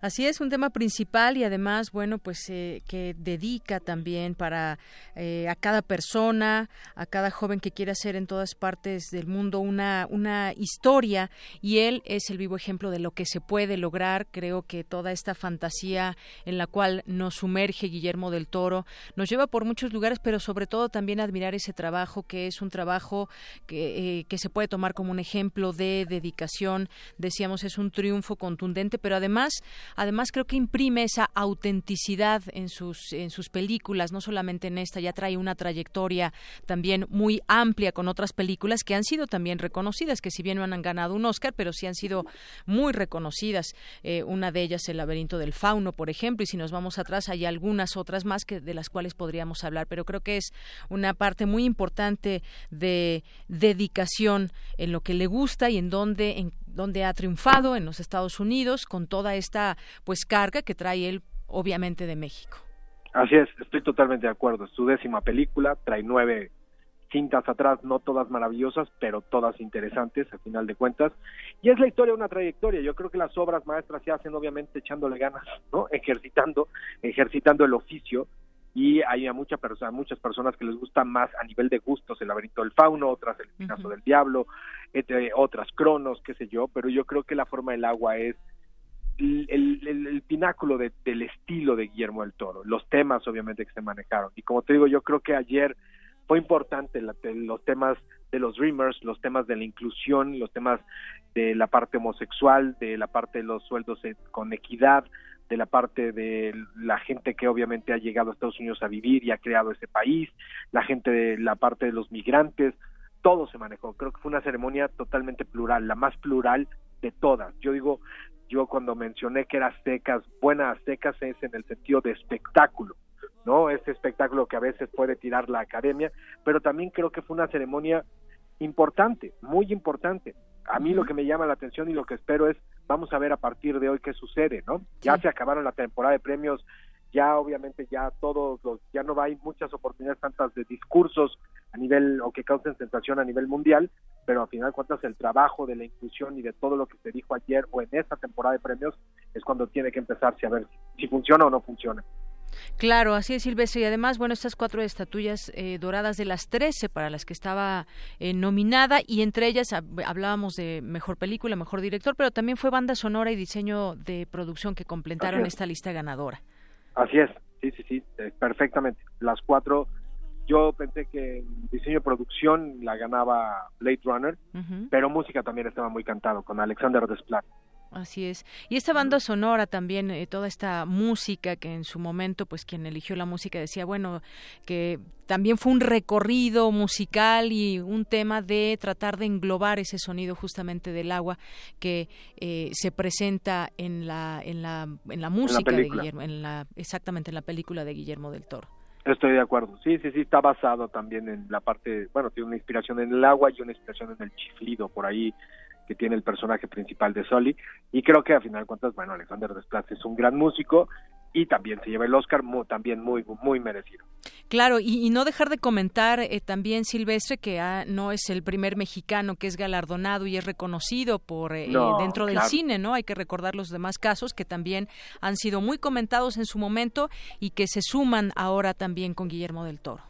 Así es, un tema principal y además, bueno, pues eh, que dedica también para eh, a cada persona, a cada joven que quiera hacer en todas partes del mundo una, una historia y él es el vivo ejemplo de lo que se puede lograr. Creo que toda esta fantasía en la cual nos sumerge Guillermo del Toro nos lleva por muchos lugares, pero sobre todo también admirar ese trabajo que es un trabajo que, eh, que se puede tomar como un ejemplo de dedicación. Decíamos, es un triunfo contundente, pero además Además, creo que imprime esa autenticidad en sus, en sus películas, no solamente en esta, ya trae una trayectoria también muy amplia con otras películas que han sido también reconocidas, que si bien no han ganado un Oscar, pero sí han sido muy reconocidas. Eh, una de ellas, El laberinto del fauno, por ejemplo, y si nos vamos atrás, hay algunas otras más que de las cuales podríamos hablar, pero creo que es una parte muy importante de dedicación en lo que le gusta y en donde, en donde ha triunfado en los Estados Unidos con toda esta pues carga que trae él obviamente de México. Así es, estoy totalmente de acuerdo. Es su décima película, trae nueve cintas atrás, no todas maravillosas, pero todas interesantes, al final de cuentas. Y es la historia una trayectoria. Yo creo que las obras maestras se hacen, obviamente, echándole ganas, ¿no? Ejercitando, ejercitando el oficio y hay a mucha persona, muchas personas que les gusta más a nivel de gustos el laberinto del fauno, otras el espinazo del diablo, entre otras cronos, qué sé yo, pero yo creo que la forma del agua es el, el, pináculo del estilo de Guillermo del Toro, los temas obviamente que se manejaron. Y como te digo, yo creo que ayer fue importante los temas de los Dreamers, los temas de la inclusión, los temas de la parte homosexual, de la parte de los sueldos con equidad, de la parte de la gente que obviamente ha llegado a Estados Unidos a vivir y ha creado ese país, la gente de la parte de los migrantes, todo se manejó. Creo que fue una ceremonia totalmente plural, la más plural de todas. Yo digo, yo cuando mencioné que era secas, buenas secas es en el sentido de espectáculo, ¿no? Ese espectáculo que a veces puede tirar la academia, pero también creo que fue una ceremonia importante, muy importante. A mí lo que me llama la atención y lo que espero es vamos a ver a partir de hoy qué sucede, ¿no? Ya se acabaron la temporada de premios, ya obviamente ya todos los, ya no hay muchas oportunidades tantas de discursos a nivel o que causen sensación a nivel mundial, pero al final cuentas el trabajo de la inclusión y de todo lo que se dijo ayer o en esta temporada de premios es cuando tiene que empezarse a ver si funciona o no funciona. Claro, así es, Silvestre. Y además, bueno, estas cuatro estatuillas eh, doradas de las trece para las que estaba eh, nominada, y entre ellas hablábamos de mejor película, mejor director, pero también fue banda sonora y diseño de producción que completaron esta lista ganadora. Así es, sí, sí, sí, eh, perfectamente. Las cuatro, yo pensé que en diseño de producción la ganaba Blade Runner, pero música también estaba muy cantado con Alexander Desplat. Así es. Y esta banda sonora también, eh, toda esta música que en su momento, pues quien eligió la música decía, bueno, que también fue un recorrido musical y un tema de tratar de englobar ese sonido justamente del agua que eh, se presenta en la, en la, en la música de Guillermo, en la, exactamente en la película de Guillermo del Toro. Estoy de acuerdo. Sí, sí, sí, está basado también en la parte, bueno, tiene una inspiración en el agua y una inspiración en el chiflido, por ahí que tiene el personaje principal de Soli y creo que a final de cuentas bueno Alexander Desplat es un gran músico y también se lleva el Oscar, también muy, muy merecido. Claro, y, no dejar de comentar eh, también, Silvestre, que ah, no es el primer mexicano que es galardonado y es reconocido por eh, dentro del cine, ¿no? Hay que recordar los demás casos que también han sido muy comentados en su momento y que se suman ahora también con Guillermo del Toro.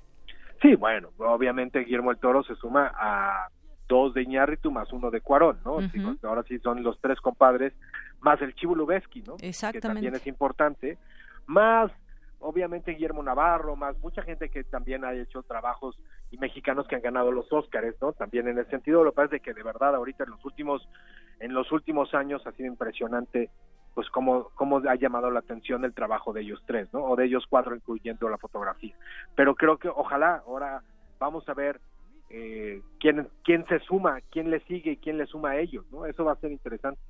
Sí, bueno, obviamente Guillermo del Toro se suma a dos de Iñárritu más uno de Cuarón, ¿no? ahora sí son los tres compadres, más el Chivo Lubeski, ¿no? Exactamente. Que también es importante, más obviamente Guillermo Navarro, más mucha gente que también ha hecho trabajos y mexicanos que han ganado los Óscares, ¿no? También en ese sentido, lo que pasa es que de verdad ahorita en los últimos en los últimos años ha sido impresionante pues cómo, cómo ha llamado la atención el trabajo de ellos tres, ¿no? O de ellos cuatro, incluyendo la fotografía. Pero creo que ojalá ahora vamos a ver eh, quién, quién se suma, quién le sigue y quién le suma a ellos, ¿no? Eso va a ser interesante.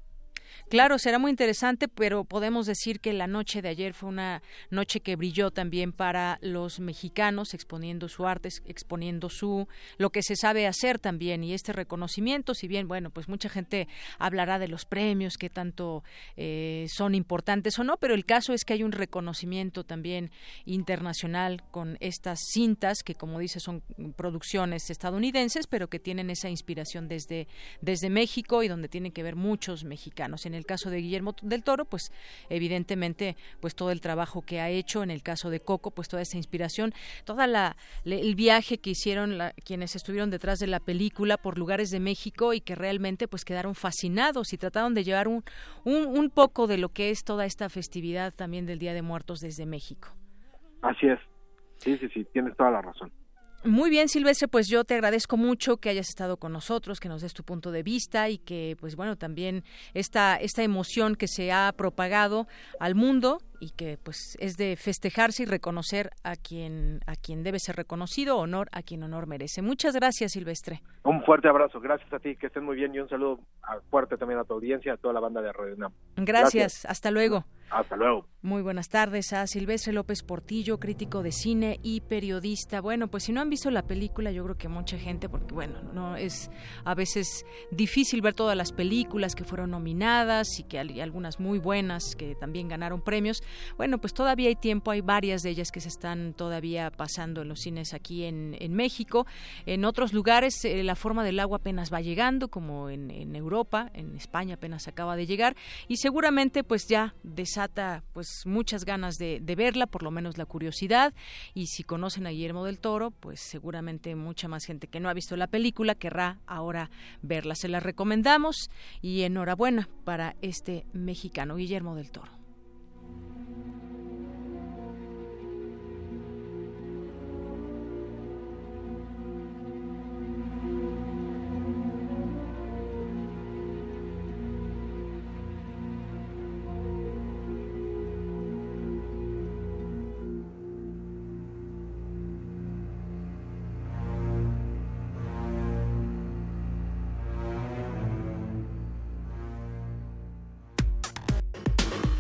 Claro, será muy interesante, pero podemos decir que la noche de ayer fue una noche que brilló también para los mexicanos, exponiendo su arte, exponiendo su lo que se sabe hacer también y este reconocimiento, si bien bueno, pues mucha gente hablará de los premios que tanto eh, son importantes o no, pero el caso es que hay un reconocimiento también internacional con estas cintas que, como dice, son producciones estadounidenses, pero que tienen esa inspiración desde desde México y donde tienen que ver muchos mexicanos en el caso de Guillermo del Toro, pues evidentemente, pues todo el trabajo que ha hecho, en el caso de Coco, pues toda esa inspiración, toda la el viaje que hicieron quienes estuvieron detrás de la película por lugares de México y que realmente pues quedaron fascinados y trataron de llevar un, un, un poco de lo que es toda esta festividad también del Día de Muertos desde México. Así es. Sí, sí, sí, tienes toda la razón. Muy bien, Silvestre, pues yo te agradezco mucho que hayas estado con nosotros, que nos des tu punto de vista y que, pues bueno, también esta, esta emoción que se ha propagado al mundo y que pues es de festejarse y reconocer a quien a quien debe ser reconocido, honor a quien honor merece. Muchas gracias, Silvestre. Un fuerte abrazo, gracias a ti, que estén muy bien y un saludo fuerte también a tu audiencia, a toda la banda de Radio Nam. Gracias, hasta luego. Hasta luego. Muy buenas tardes a Silvestre López Portillo, crítico de cine y periodista. Bueno, pues si no han visto la película, yo creo que mucha gente, porque bueno, no es a veces difícil ver todas las películas que fueron nominadas y que hay algunas muy buenas que también ganaron premios. Bueno, pues todavía hay tiempo, hay varias de ellas que se están todavía pasando en los cines aquí en, México. En otros lugares eh, la forma del agua apenas va llegando, como en, Europa, en España apenas acaba de llegar y seguramente pues ya desata pues muchas ganas de, de verla, por lo menos la curiosidad y si conocen a Guillermo del Toro, pues seguramente mucha más gente que no ha visto la película querrá ahora verla. Se la recomendamos y enhorabuena para este mexicano Guillermo del Toro.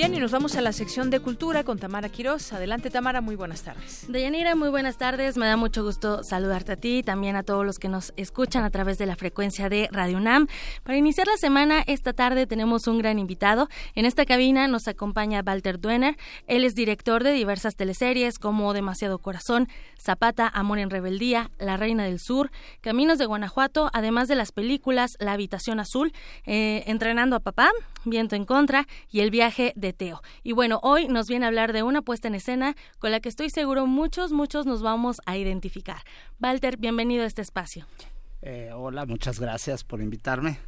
Bien, y nos vamos a la sección de cultura con Tamara Quiroz. Adelante, Tamara, muy buenas tardes. Deyanira, muy buenas tardes. Me da mucho gusto saludarte a ti y también a todos los que nos escuchan a través de la frecuencia de Radio UNAM. Para iniciar la semana, esta tarde tenemos un gran invitado. En esta cabina nos acompaña Walter Duener. Él es director de diversas teleseries como Demasiado Corazón, Zapata, Amor en Rebeldía, La Reina del Sur, Caminos de Guanajuato, además de las películas La Habitación Azul, eh, Entrenando a Papá, Viento en Contra y El Viaje de Y bueno, hoy nos viene a hablar de una puesta en escena con la que estoy seguro muchos, muchos nos vamos a identificar. Walter, bienvenido a este espacio. Eh, hola, muchas gracias por invitarme.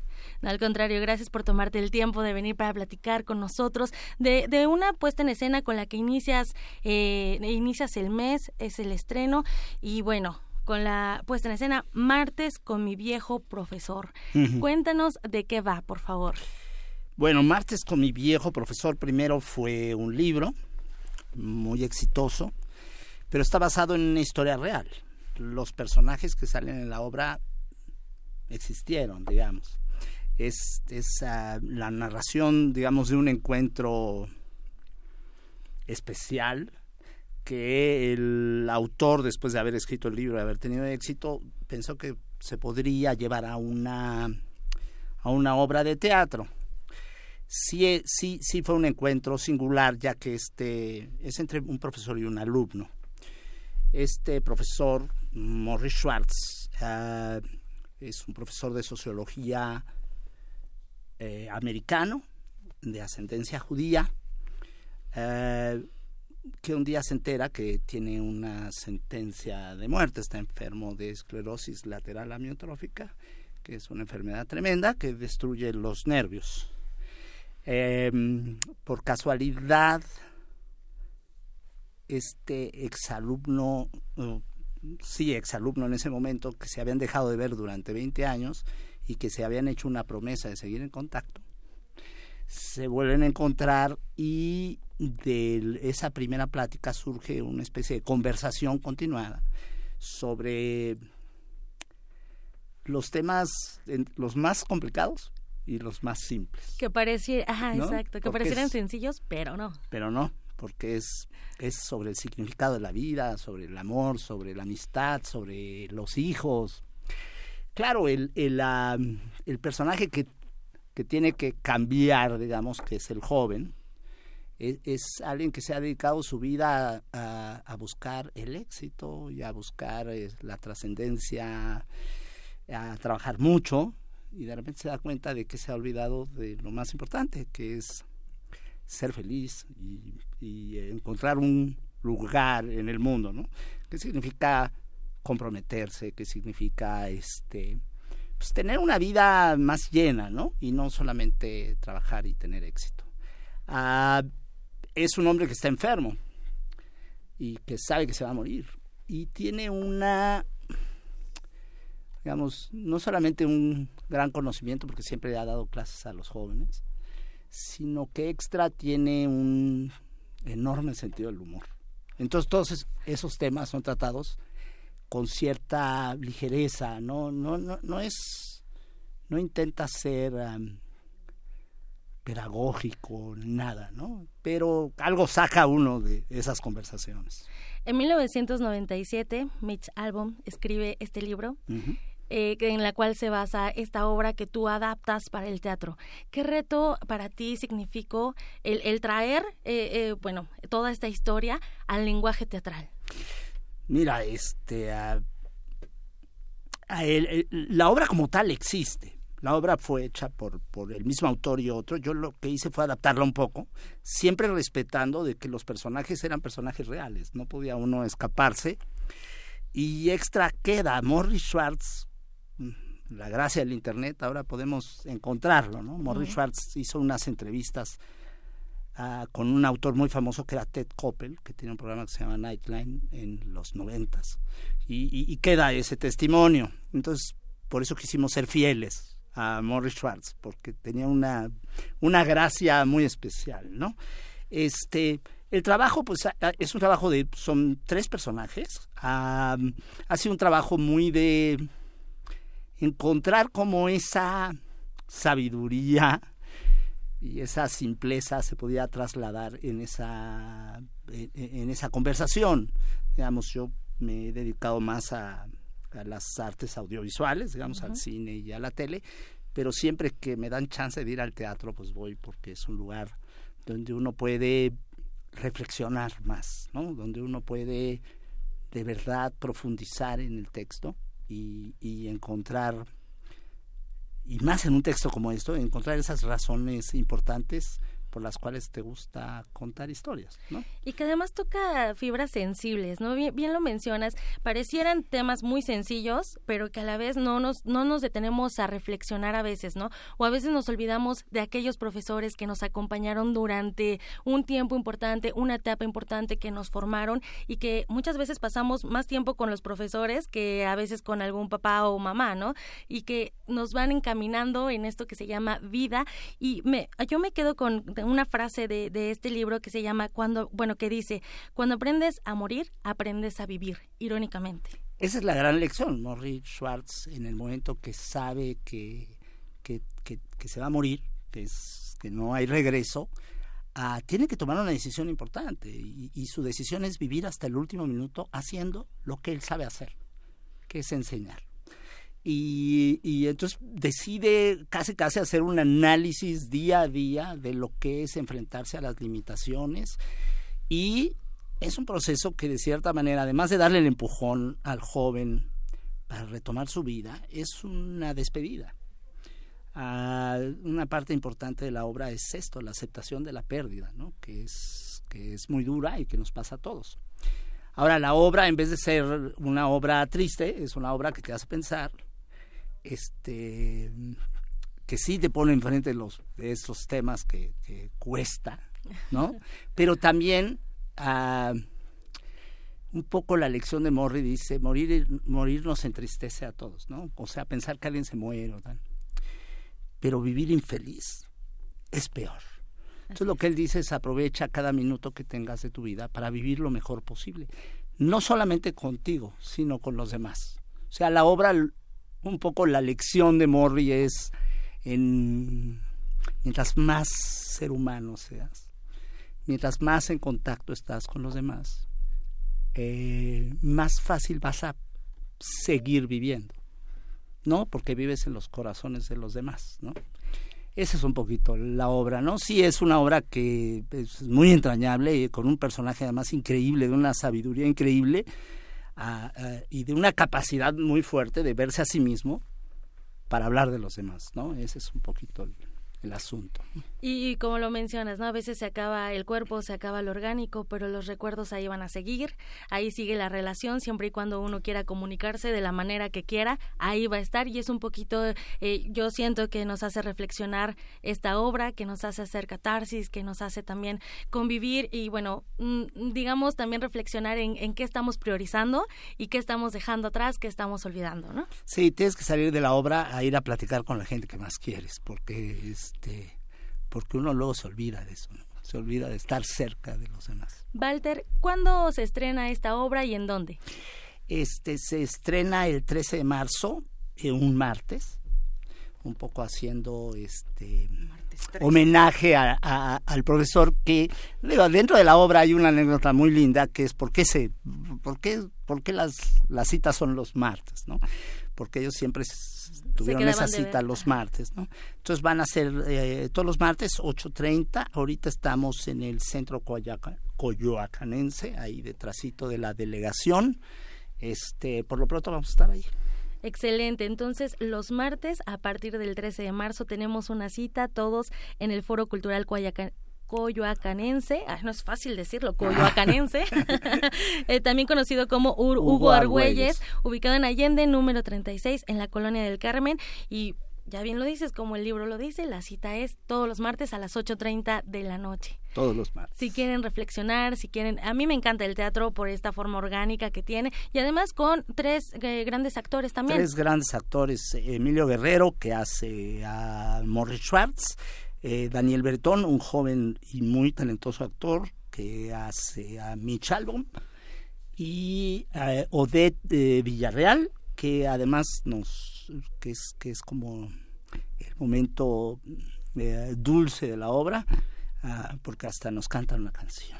al contrario, gracias por tomarte el tiempo de venir para platicar con nosotros de, de una puesta en escena con la que inicias, eh, inicias el mes, es el estreno y bueno, con la puesta en escena Martes con mi viejo profesor. Cuéntanos de qué va, por favor. Bueno, Martes con mi viejo profesor primero fue un libro muy exitoso pero está basado en una historia real. Los personajes que salen en la obra existieron, digamos. Es, es ah, la narración, digamos, de un encuentro especial que el autor, después de haber escrito el libro, de haber tenido éxito, pensó que se podría llevar a una, a una obra de teatro. Sí, sí, sí fue un encuentro singular, ya que este es entre un profesor y un alumno. Este profesor, Morris Schwartz, ah, es un profesor de sociología eh, americano, de ascendencia judía, eh, que un día se entera que tiene una sentencia de muerte, está enfermo de esclerosis lateral amiotrófica, que es una enfermedad tremenda que destruye los nervios. Em, por casualidad, este exalumno, sí, exalumno en ese momento, que se habían dejado de ver durante 20 años y que se habían hecho una promesa de seguir en contacto, se vuelven a encontrar y de esa primera plática surge una especie de conversación continuada sobre los temas, los más complicados y los más simples. Que pareciera, ajá, exacto, que parecieran sencillos, pero no. Pero no, porque es, es sobre el significado de la vida, sobre el amor, sobre la amistad, sobre los hijos. Claro, el, el, el personaje que, que tiene que cambiar, digamos, que es el joven, es, alguien que se ha dedicado su vida a, buscar el éxito y a buscar eh, la trascendencia, a trabajar mucho y de repente se da cuenta de que se ha olvidado de lo más importante, que es ser feliz y, encontrar un lugar en el mundo, ¿no? ¿Qué significa comprometerse? ¿Qué significa este pues tener una vida más llena, ¿no? Y no solamente trabajar y tener éxito. Ah, es un hombre que está enfermo y que sabe que se va a morir. Y tiene una, digamos, no solamente un gran conocimiento, porque siempre ha dado clases a los jóvenes, sino que extra tiene un enorme sentido del humor. Entonces todos esos temas son tratados con cierta ligereza, no, no, no, no es, no intenta ser pedagógico, nada, ¿no? Pero algo saca uno de esas conversaciones. En 1997, Mitch Albom escribe este libro. Eh, en la cual se basa esta obra que tú adaptas para el teatro. ¿Qué reto para ti significó el, traer, eh, eh, bueno, toda esta historia al lenguaje teatral? Mira, este, la obra como tal existe. La obra fue hecha por, por el mismo autor y otro. Yo lo que hice fue adaptarla un poco, siempre respetando de que los personajes eran personajes reales, no podía uno escaparse. Y extra queda Morris Schwartz, la gracia del internet, ahora podemos encontrarlo, ¿no? Morris Schwartz hizo unas entrevistas ah, con un autor muy famoso que era Ted Koppel, que tiene un programa que se llama Nightline en los noventas, y, y queda ese testimonio. Entonces, por eso quisimos ser fieles a Morris Schwartz, porque tenía una, una gracia muy especial, ¿no? Este, el trabajo, pues, es un trabajo de, son tres personajes, ha sido un trabajo muy de encontrar como esa sabiduría y esa simpleza se podía trasladar en esa, en esa conversación. Digamos, yo me he dedicado más a, a las artes audiovisuales, digamos, al cine y a la tele, pero siempre que me dan chance de ir al teatro, pues voy porque es un lugar donde uno puede reflexionar más, ¿no? Donde uno puede de verdad profundizar en el texto y, y encontrar, y más en un texto como esto, encontrar esas razones importantes por las cuales te gusta contar historias, ¿no? Y que además toca fibras sensibles, ¿no? Bien, lo mencionas, parecieran temas muy sencillos, pero que a la vez no nos, no nos detenemos a reflexionar a veces, ¿no? O a veces nos olvidamos de aquellos profesores que nos acompañaron durante un tiempo importante, una etapa importante que nos formaron y que muchas veces pasamos más tiempo con los profesores que a veces con algún papá o mamá, ¿no? Y que nos van encaminando en esto que se llama vida y me, yo me quedo con una frase de, de este libro que se llama cuando, bueno, que dice, cuando aprendes a morir, aprendes a vivir, irónicamente. Esa es la gran lección. Morris Schwartz, en el momento que sabe que, que, que, se va a morir, que, es, que no hay regreso, ah, tiene que tomar una decisión importante. Y, su decisión es vivir hasta el último minuto haciendo lo que él sabe hacer, que es enseñar. Y, entonces decide casi casi hacer un análisis día a día de lo que es enfrentarse a las limitaciones y es un proceso que de cierta manera, además de darle el empujón al joven para retomar su vida, es una despedida. Ah, una parte importante de la obra es esto, la aceptación de la pérdida, ¿no? que, es, que es muy dura y que nos pasa a todos. Ahora, la obra, en vez de ser una obra triste, es una obra que te hace pensar, este, que sí te pone enfrente de, los, de esos temas que, que cuesta, ¿no? Pero también uh, un poco la lección de Morri dice, morir, morir nos entristece a todos, ¿no? O sea, pensar que alguien se muere, pero vivir infeliz es peor. Entonces lo que él dice es aprovecha cada minuto que tengas de tu vida para vivir lo mejor posible. No solamente contigo, sino con los demás. O sea, la obra, un poco la lección de Morri es en mientras más ser humano seas, mientras más en contacto estás con los demás, eh, más fácil vas a seguir viviendo, ¿no? Porque vives en los corazones de los demás, ¿no? Esa es un poquito la obra, ¿no? Sí es una obra que es muy entrañable y con un personaje además increíble, de una sabiduría increíble y de una capacidad muy fuerte de verse a sí mismo para hablar de los demás, ¿no? Ese es un poquito el, el asunto. Y como lo mencionas, ¿no? A veces se acaba el cuerpo, se acaba lo orgánico, pero los recuerdos ahí van a seguir, ahí sigue la relación, siempre y cuando uno quiera comunicarse de la manera que quiera, ahí va a estar y es un poquito, eh, yo siento que nos hace reflexionar esta obra, que nos hace hacer catarsis, que nos hace también convivir y bueno, mm, digamos también reflexionar en, en qué estamos priorizando y qué estamos dejando atrás, qué estamos olvidando, ¿no? Sí, tienes que salir de la obra a ir a platicar con la gente que más quieres, porque este porque uno luego se olvida de eso, se olvida de estar cerca de los demás. Walter, ¿cuándo se estrena esta obra y en dónde? Este se estrena el 13 de marzo, eh, un martes, un poco haciendo este homenaje al profesor que dentro de la obra hay una anécdota muy linda que es por qué se por qué, por qué las las citas son los martes no porque ellos siempre tuvieron esa cita los martes, ¿no? Entonces van a ser eh, todos los martes 8.30, ahorita estamos en el centro coyoacanense, ahí detrásito de la delegación, este, por lo pronto vamos a estar ahí. Excelente. Entonces, los martes, a partir del 13 de marzo, tenemos una cita todos en el Foro Cultural Coyoacanense, no es fácil decirlo, Coyoacanense, eh, también conocido como Hugo, Argüelles, ubicado en Allende, número 36, en la Colonia del Carmen. Y ya bien lo dices, como el libro lo dice, la cita es todos los martes a las 8.30 de la noche. Todos los martes. Si quieren reflexionar, si quieren... A mí me encanta el teatro por esta forma orgánica que tiene y además con tres eh, grandes actores también. Tres grandes actores. Emilio Guerrero, que hace a Morris Schwartz, eh, Daniel Bertón, un joven y muy talentoso actor que hace a Mitch Albom, y eh, Odette eh, Villarreal, que además nos, que es, que es como el momento dulce de la obra, ah, porque hasta nos cantan una canción.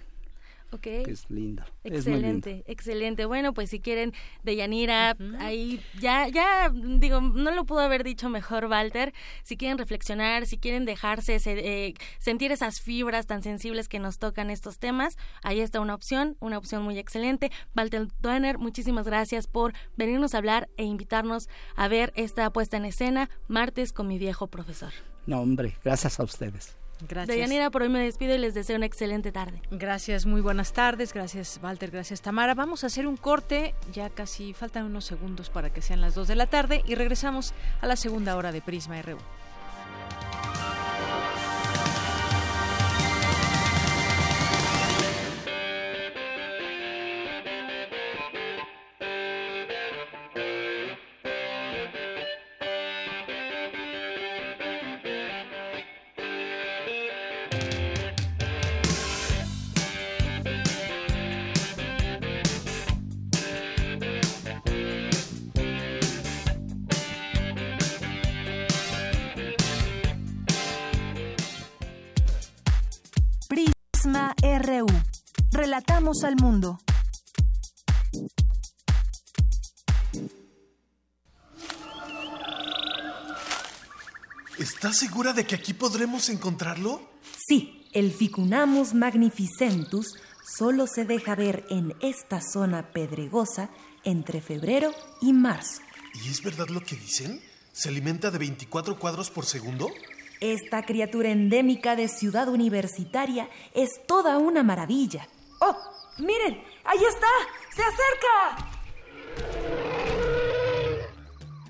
Okay. es lindo. Excelente, excelente. Bueno, pues si quieren de Yanira, ahí ya, ya, digo, no lo pudo haber dicho mejor Walter. Si quieren reflexionar, si quieren dejarse eh, sentir esas fibras tan sensibles que nos tocan estos temas, ahí está una opción, una opción muy excelente. Walter Donner, muchísimas gracias por venirnos a hablar e invitarnos a ver esta puesta en escena martes con mi viejo profesor. No, hombre, gracias a ustedes. Gracias. Deyanira, por hoy me despido y les deseo una excelente tarde. Gracias, muy buenas tardes. Gracias, Walter. Gracias, Tamara. Vamos a hacer un corte. Ya casi faltan unos segundos para que sean las 2 de la tarde y regresamos a la segunda hora de Prisma RU. Al mundo. ¿Estás segura de que aquí podremos encontrarlo? Sí, el Ficunamus magnificentus solo se deja ver en esta zona pedregosa entre febrero y marzo. ¿Y es verdad lo que dicen? ¿Se alimenta de 24 cuadros por segundo? Esta criatura endémica de Ciudad Universitaria es toda una maravilla. ¡Oh! ¡Miren! ¡Ahí está! ¡Se acerca!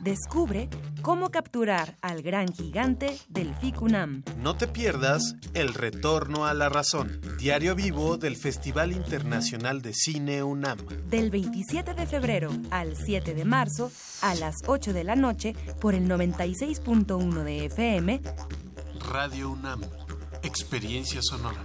Descubre cómo capturar al gran gigante del Ficunam. No te pierdas El Retorno a la Razón, diario vivo del Festival Internacional de Cine UNAM. Del 27 de febrero al 7 de marzo a las 8 de la noche por el 96.1 de FM. Radio UNAM, experiencia sonora.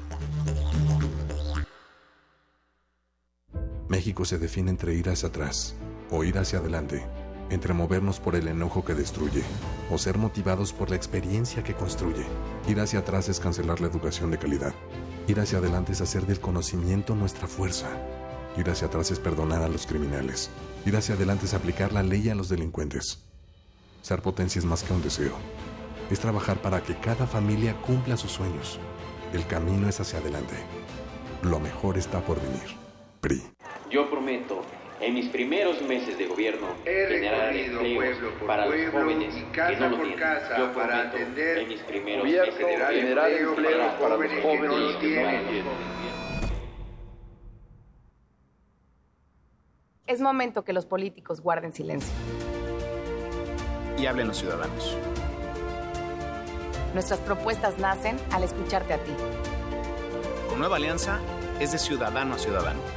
México se define entre ir hacia atrás o ir hacia adelante entre movernos por el enojo que destruye o ser motivados por la experiencia que construye. Ir hacia atrás es cancelar la educación de calidad. Ir hacia adelante es hacer del conocimiento nuestra fuerza. Ir hacia atrás es perdonar a los criminales. Ir hacia adelante es aplicar la ley a los delincuentes. Ser potencia es más que un deseo. Es trabajar para que cada familia cumpla sus sueños. El camino es hacia adelante. Lo mejor está por venir. PRI. Yo prometo en mis primeros meses de gobierno generar empleos para los jóvenes que no lo tienen. Yo prometo en mis primeros meses de gobierno generar empleos para los jóvenes que no lo tienen. Es momento que los políticos guarden silencio. Y hablen los ciudadanos. Nuestras propuestas nacen al escucharte a ti. Con Nueva Alianza es de ciudadano a ciudadano.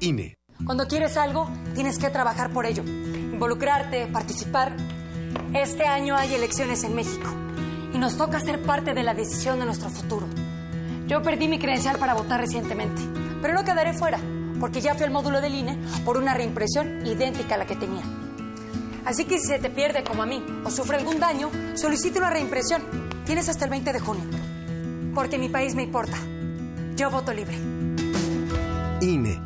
INE. Cuando quieres algo, tienes que trabajar por ello, involucrarte, participar. Este año hay elecciones en México y nos toca ser parte de la decisión de nuestro futuro. Yo perdí mi credencial para votar recientemente, pero no quedaré fuera, porque ya fui al módulo del INE por una reimpresión idéntica a la que tenía. Así que si se te pierde como a mí o sufre algún daño, solicite una reimpresión. Tienes hasta el 20 de junio. Porque mi país me importa. Yo voto libre. INE.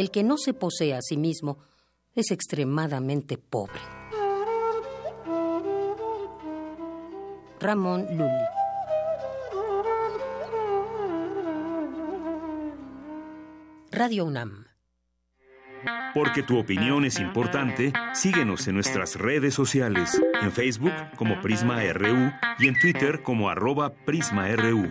El que no se posee a sí mismo es extremadamente pobre. Ramón Lully. Radio UNAM. Porque tu opinión es importante, síguenos en nuestras redes sociales, en Facebook como Prisma RU y en Twitter como arroba PrismaRU.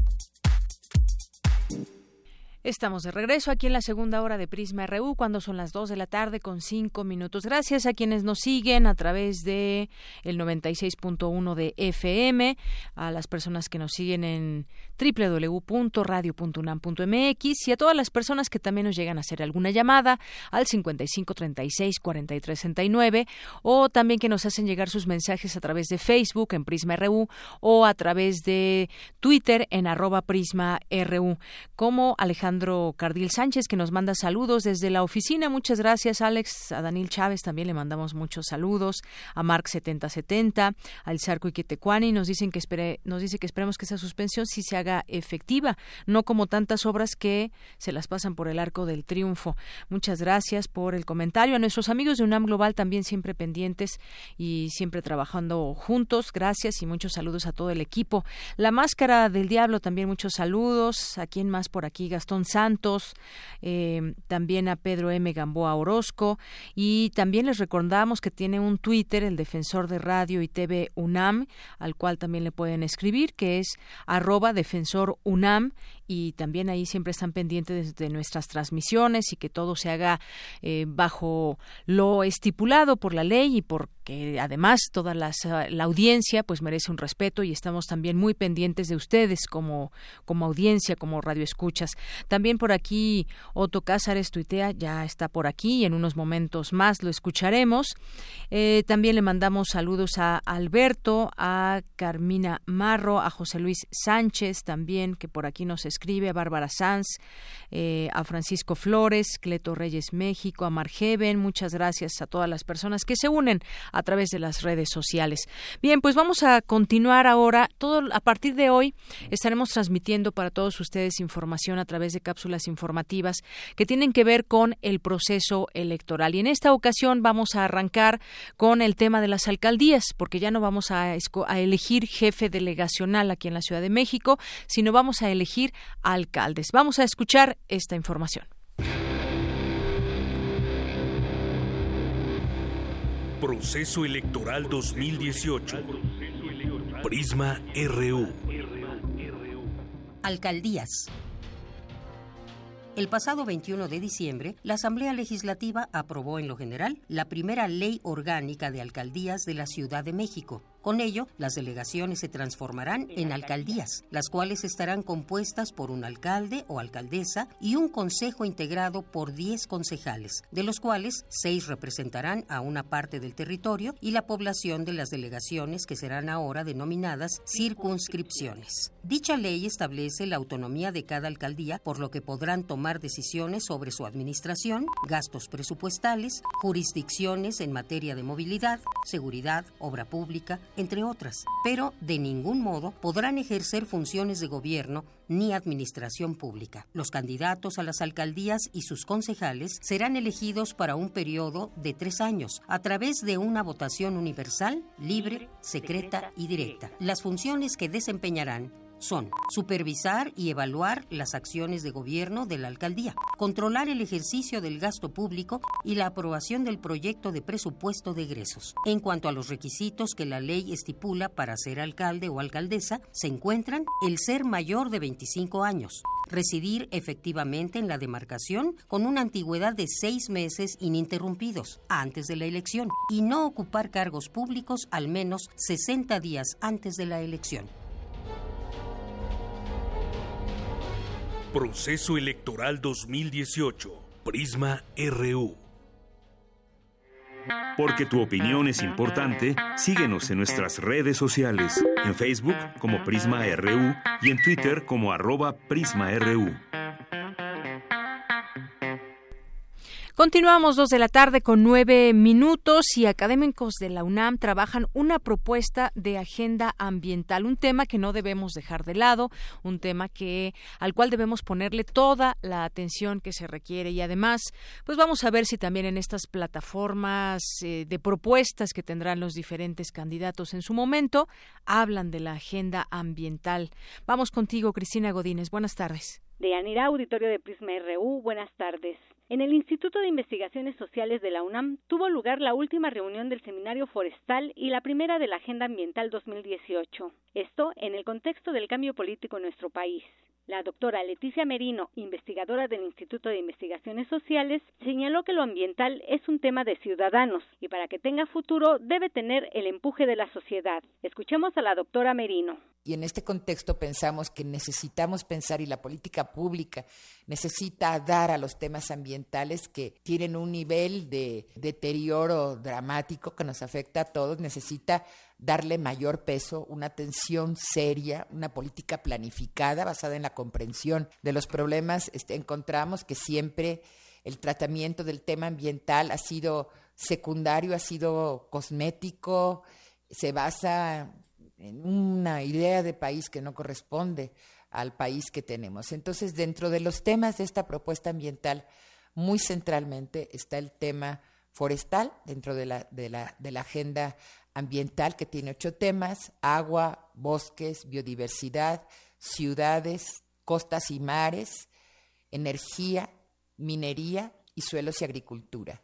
Estamos de regreso aquí en la segunda hora de Prisma RU cuando son las 2 de la tarde con 5 minutos. Gracias a quienes nos siguen a través de el 96.1 de FM, a las personas que nos siguen en www.radio.unam.mx y a todas las personas que también nos llegan a hacer alguna llamada al 5536 4369 o también que nos hacen llegar sus mensajes a través de Facebook en Prisma RU o a través de Twitter en arroba Prisma RU como Alejandro Alejandro Cardil Sánchez, que nos manda saludos desde la oficina. Muchas gracias, Alex. A Daniel Chávez también le mandamos muchos saludos. A Mark 7070, al Zarco Iquetecuani. Nos dicen que espere, nos dice que esperemos que esa suspensión sí se haga efectiva, no como tantas obras que se las pasan por el arco del triunfo. Muchas gracias por el comentario. A nuestros amigos de UNAM Global también siempre pendientes y siempre trabajando juntos. Gracias y muchos saludos a todo el equipo. La Máscara del Diablo también muchos saludos. ¿A quién más por aquí? Gastón Santos, eh, también a Pedro M. Gamboa Orozco y también les recordamos que tiene un Twitter, el defensor de radio y TV UNAM, al cual también le pueden escribir, que es arroba defensor UNAM y también ahí siempre están pendientes de nuestras transmisiones y que todo se haga eh, bajo lo estipulado por la ley y porque además toda la audiencia pues merece un respeto y estamos también muy pendientes de ustedes como, como audiencia, como radioescuchas. También por aquí Otto Cázares tuitea, ya está por aquí y en unos momentos más lo escucharemos. Eh, también le mandamos saludos a Alberto, a Carmina Marro, a José Luis Sánchez también que por aquí nos a Bárbara Sanz, eh, a Francisco Flores, Cleto Reyes México, a Margeven. Muchas gracias a todas las personas que se unen a través de las redes sociales. Bien, pues vamos a continuar ahora. Todo a partir de hoy estaremos transmitiendo para todos ustedes información a través de cápsulas informativas que tienen que ver con el proceso electoral. Y en esta ocasión vamos a arrancar con el tema de las alcaldías, porque ya no vamos a, a elegir jefe delegacional aquí en la Ciudad de México, sino vamos a elegir alcaldes. Vamos a escuchar esta información. Proceso Electoral 2018. Prisma RU. Alcaldías. El pasado 21 de diciembre, la Asamblea Legislativa aprobó en lo general la primera ley orgánica de alcaldías de la Ciudad de México, con ello, las delegaciones se transformarán en alcaldías, las cuales estarán compuestas por un alcalde o alcaldesa y un consejo integrado por 10 concejales, de los cuales 6 representarán a una parte del territorio y la población de las delegaciones que serán ahora denominadas circunscripciones. Dicha ley establece la autonomía de cada alcaldía, por lo que podrán tomar decisiones sobre su administración, gastos presupuestales, jurisdicciones en materia de movilidad, seguridad, obra pública, entre otras, pero de ningún modo podrán ejercer funciones de gobierno ni administración pública. Los candidatos a las alcaldías y sus concejales serán elegidos para un periodo de tres años a través de una votación universal, libre, secreta y directa. Las funciones que desempeñarán son supervisar y evaluar las acciones de gobierno de la alcaldía, controlar el ejercicio del gasto público y la aprobación del proyecto de presupuesto de egresos. En cuanto a los requisitos que la ley estipula para ser alcalde o alcaldesa, se encuentran el ser mayor de 25 años, residir efectivamente en la demarcación con una antigüedad de seis meses ininterrumpidos antes de la elección y no ocupar cargos públicos al menos 60 días antes de la elección. Proceso Electoral 2018. Prisma RU. Porque tu opinión es importante, síguenos en nuestras redes sociales, en Facebook como Prisma RU y en Twitter como arroba PrismaRU. Continuamos dos de la tarde con nueve minutos y académicos de la UNAM trabajan una propuesta de agenda ambiental, un tema que no debemos dejar de lado, un tema que al cual debemos ponerle toda la atención que se requiere y además, pues vamos a ver si también en estas plataformas eh, de propuestas que tendrán los diferentes candidatos en su momento hablan de la agenda ambiental. Vamos contigo, Cristina Godínez. Buenas tardes. De Anira, auditorio de Prisma RU. Buenas tardes. En el Instituto de Investigaciones Sociales de la UNAM tuvo lugar la última reunión del Seminario Forestal y la primera de la Agenda Ambiental 2018. Esto en el contexto del cambio político en nuestro país. La doctora Leticia Merino, investigadora del Instituto de Investigaciones Sociales, señaló que lo ambiental es un tema de ciudadanos y para que tenga futuro debe tener el empuje de la sociedad. Escuchemos a la doctora Merino. Y en este contexto pensamos que necesitamos pensar y la política pública necesita dar a los temas ambientales que tienen un nivel de deterioro dramático que nos afecta a todos, necesita darle mayor peso, una atención seria, una política planificada basada en la comprensión de los problemas. Este, encontramos que siempre el tratamiento del tema ambiental ha sido secundario, ha sido cosmético, se basa en una idea de país que no corresponde al país que tenemos. Entonces, dentro de los temas de esta propuesta ambiental, muy centralmente está el tema forestal, dentro de la, de la, de la agenda ambiental que tiene ocho temas, agua, bosques, biodiversidad, ciudades, costas y mares, energía, minería y suelos y agricultura.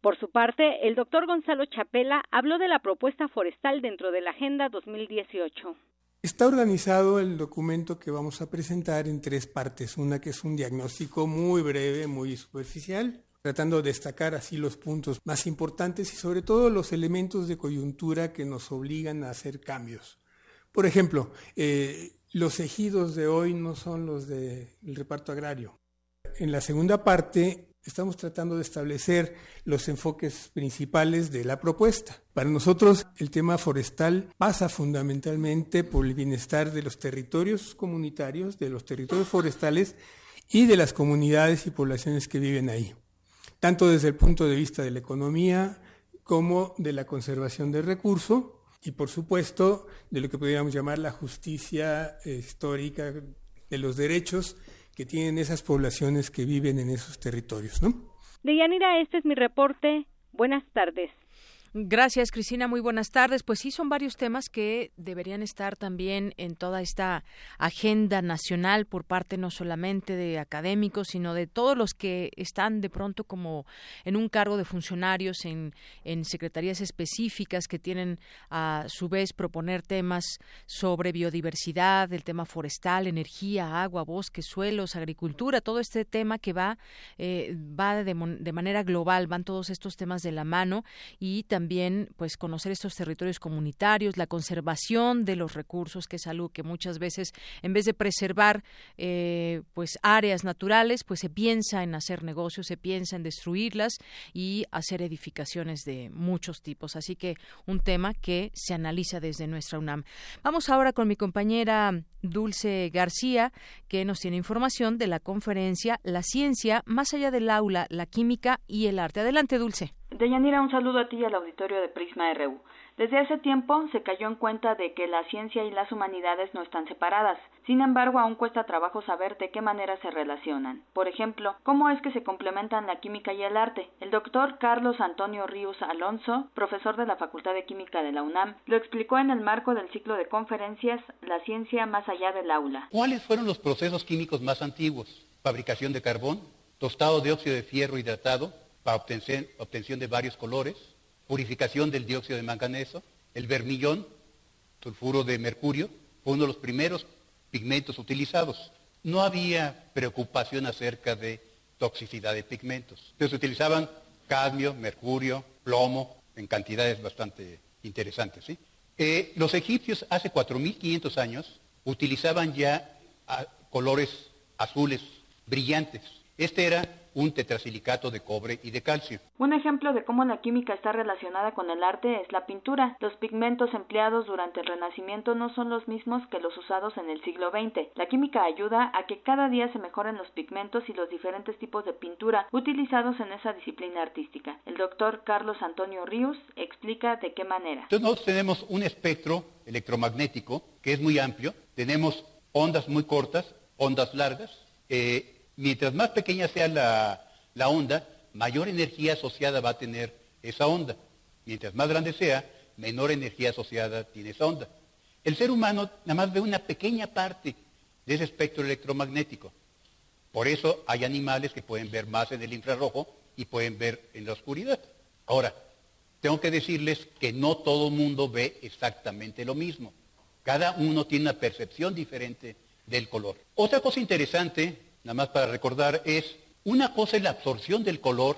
Por su parte, el doctor Gonzalo Chapela habló de la propuesta forestal dentro de la Agenda 2018. Está organizado el documento que vamos a presentar en tres partes. Una que es un diagnóstico muy breve, muy superficial, tratando de destacar así los puntos más importantes y sobre todo los elementos de coyuntura que nos obligan a hacer cambios. Por ejemplo, eh, los ejidos de hoy no son los del reparto agrario. En la segunda parte estamos tratando de establecer los enfoques principales de la propuesta. Para nosotros el tema forestal pasa fundamentalmente por el bienestar de los territorios comunitarios, de los territorios forestales y de las comunidades y poblaciones que viven ahí, tanto desde el punto de vista de la economía como de la conservación del recurso y por supuesto de lo que podríamos llamar la justicia eh, histórica de los derechos que tienen esas poblaciones que viven en esos territorios, ¿no? Deyanira, este es mi reporte. Buenas tardes. Gracias, Cristina. Muy buenas tardes. Pues sí, son varios temas que deberían estar también en toda esta agenda nacional por parte no solamente de académicos, sino de todos los que están de pronto como en un cargo de funcionarios en, en secretarías específicas que tienen a su vez proponer temas sobre biodiversidad, el tema forestal, energía, agua, bosques, suelos, agricultura, todo este tema que va, eh, va de, de manera global, van todos estos temas de la mano y también también pues conocer estos territorios comunitarios, la conservación de los recursos, que es algo que muchas veces en vez de preservar eh, pues áreas naturales, pues se piensa en hacer negocios, se piensa en destruirlas y hacer edificaciones de muchos tipos. Así que un tema que se analiza desde nuestra UNAM. Vamos ahora con mi compañera Dulce García, que nos tiene información de la conferencia La ciencia más allá del aula, la química y el arte. Adelante, Dulce. Deyanira, un saludo a ti y al auditorio de Prisma RU. Desde hace tiempo se cayó en cuenta de que la ciencia y las humanidades no están separadas. Sin embargo, aún cuesta trabajo saber de qué manera se relacionan. Por ejemplo, cómo es que se complementan la química y el arte. El doctor Carlos Antonio Ríos Alonso, profesor de la Facultad de Química de la UNAM, lo explicó en el marco del ciclo de conferencias La ciencia más allá del aula. ¿Cuáles fueron los procesos químicos más antiguos? Fabricación de carbón, tostado de óxido de fierro hidratado, para obtención, de varios colores, purificación del dióxido de manganeso, el vermillón, sulfuro de mercurio, fue uno de los primeros pigmentos utilizados. No había preocupación acerca de toxicidad de pigmentos. Entonces utilizaban cadmio, mercurio, plomo, en cantidades bastante interesantes. Eh, los egipcios hace 4.500 años utilizaban ya colores azules brillantes. Este era un tetrasilicato de cobre y de calcio. Un ejemplo de cómo la química está relacionada con el arte es la pintura. Los pigmentos empleados durante el Renacimiento no son los mismos que los usados en el siglo XX. La química ayuda a que cada día se mejoren los pigmentos y los diferentes tipos de pintura utilizados en esa disciplina artística. El doctor Carlos Antonio Ríos explica de qué manera. Entonces nosotros tenemos un espectro electromagnético que es muy amplio. Tenemos ondas muy cortas, ondas largas. Eh, mientras más pequeña sea la, onda, mayor energía asociada va a tener esa onda. Mientras más grande sea, menor energía asociada tiene esa onda. El ser humano nada más ve una pequeña parte de ese espectro electromagnético. Por eso hay animales que pueden ver más en el infrarrojo y pueden ver en la oscuridad. Ahora, tengo que decirles que no todo mundo ve exactamente lo mismo. Cada uno tiene una percepción diferente del color. Otra cosa interesante, nada más para recordar, es una cosa es la absorción del color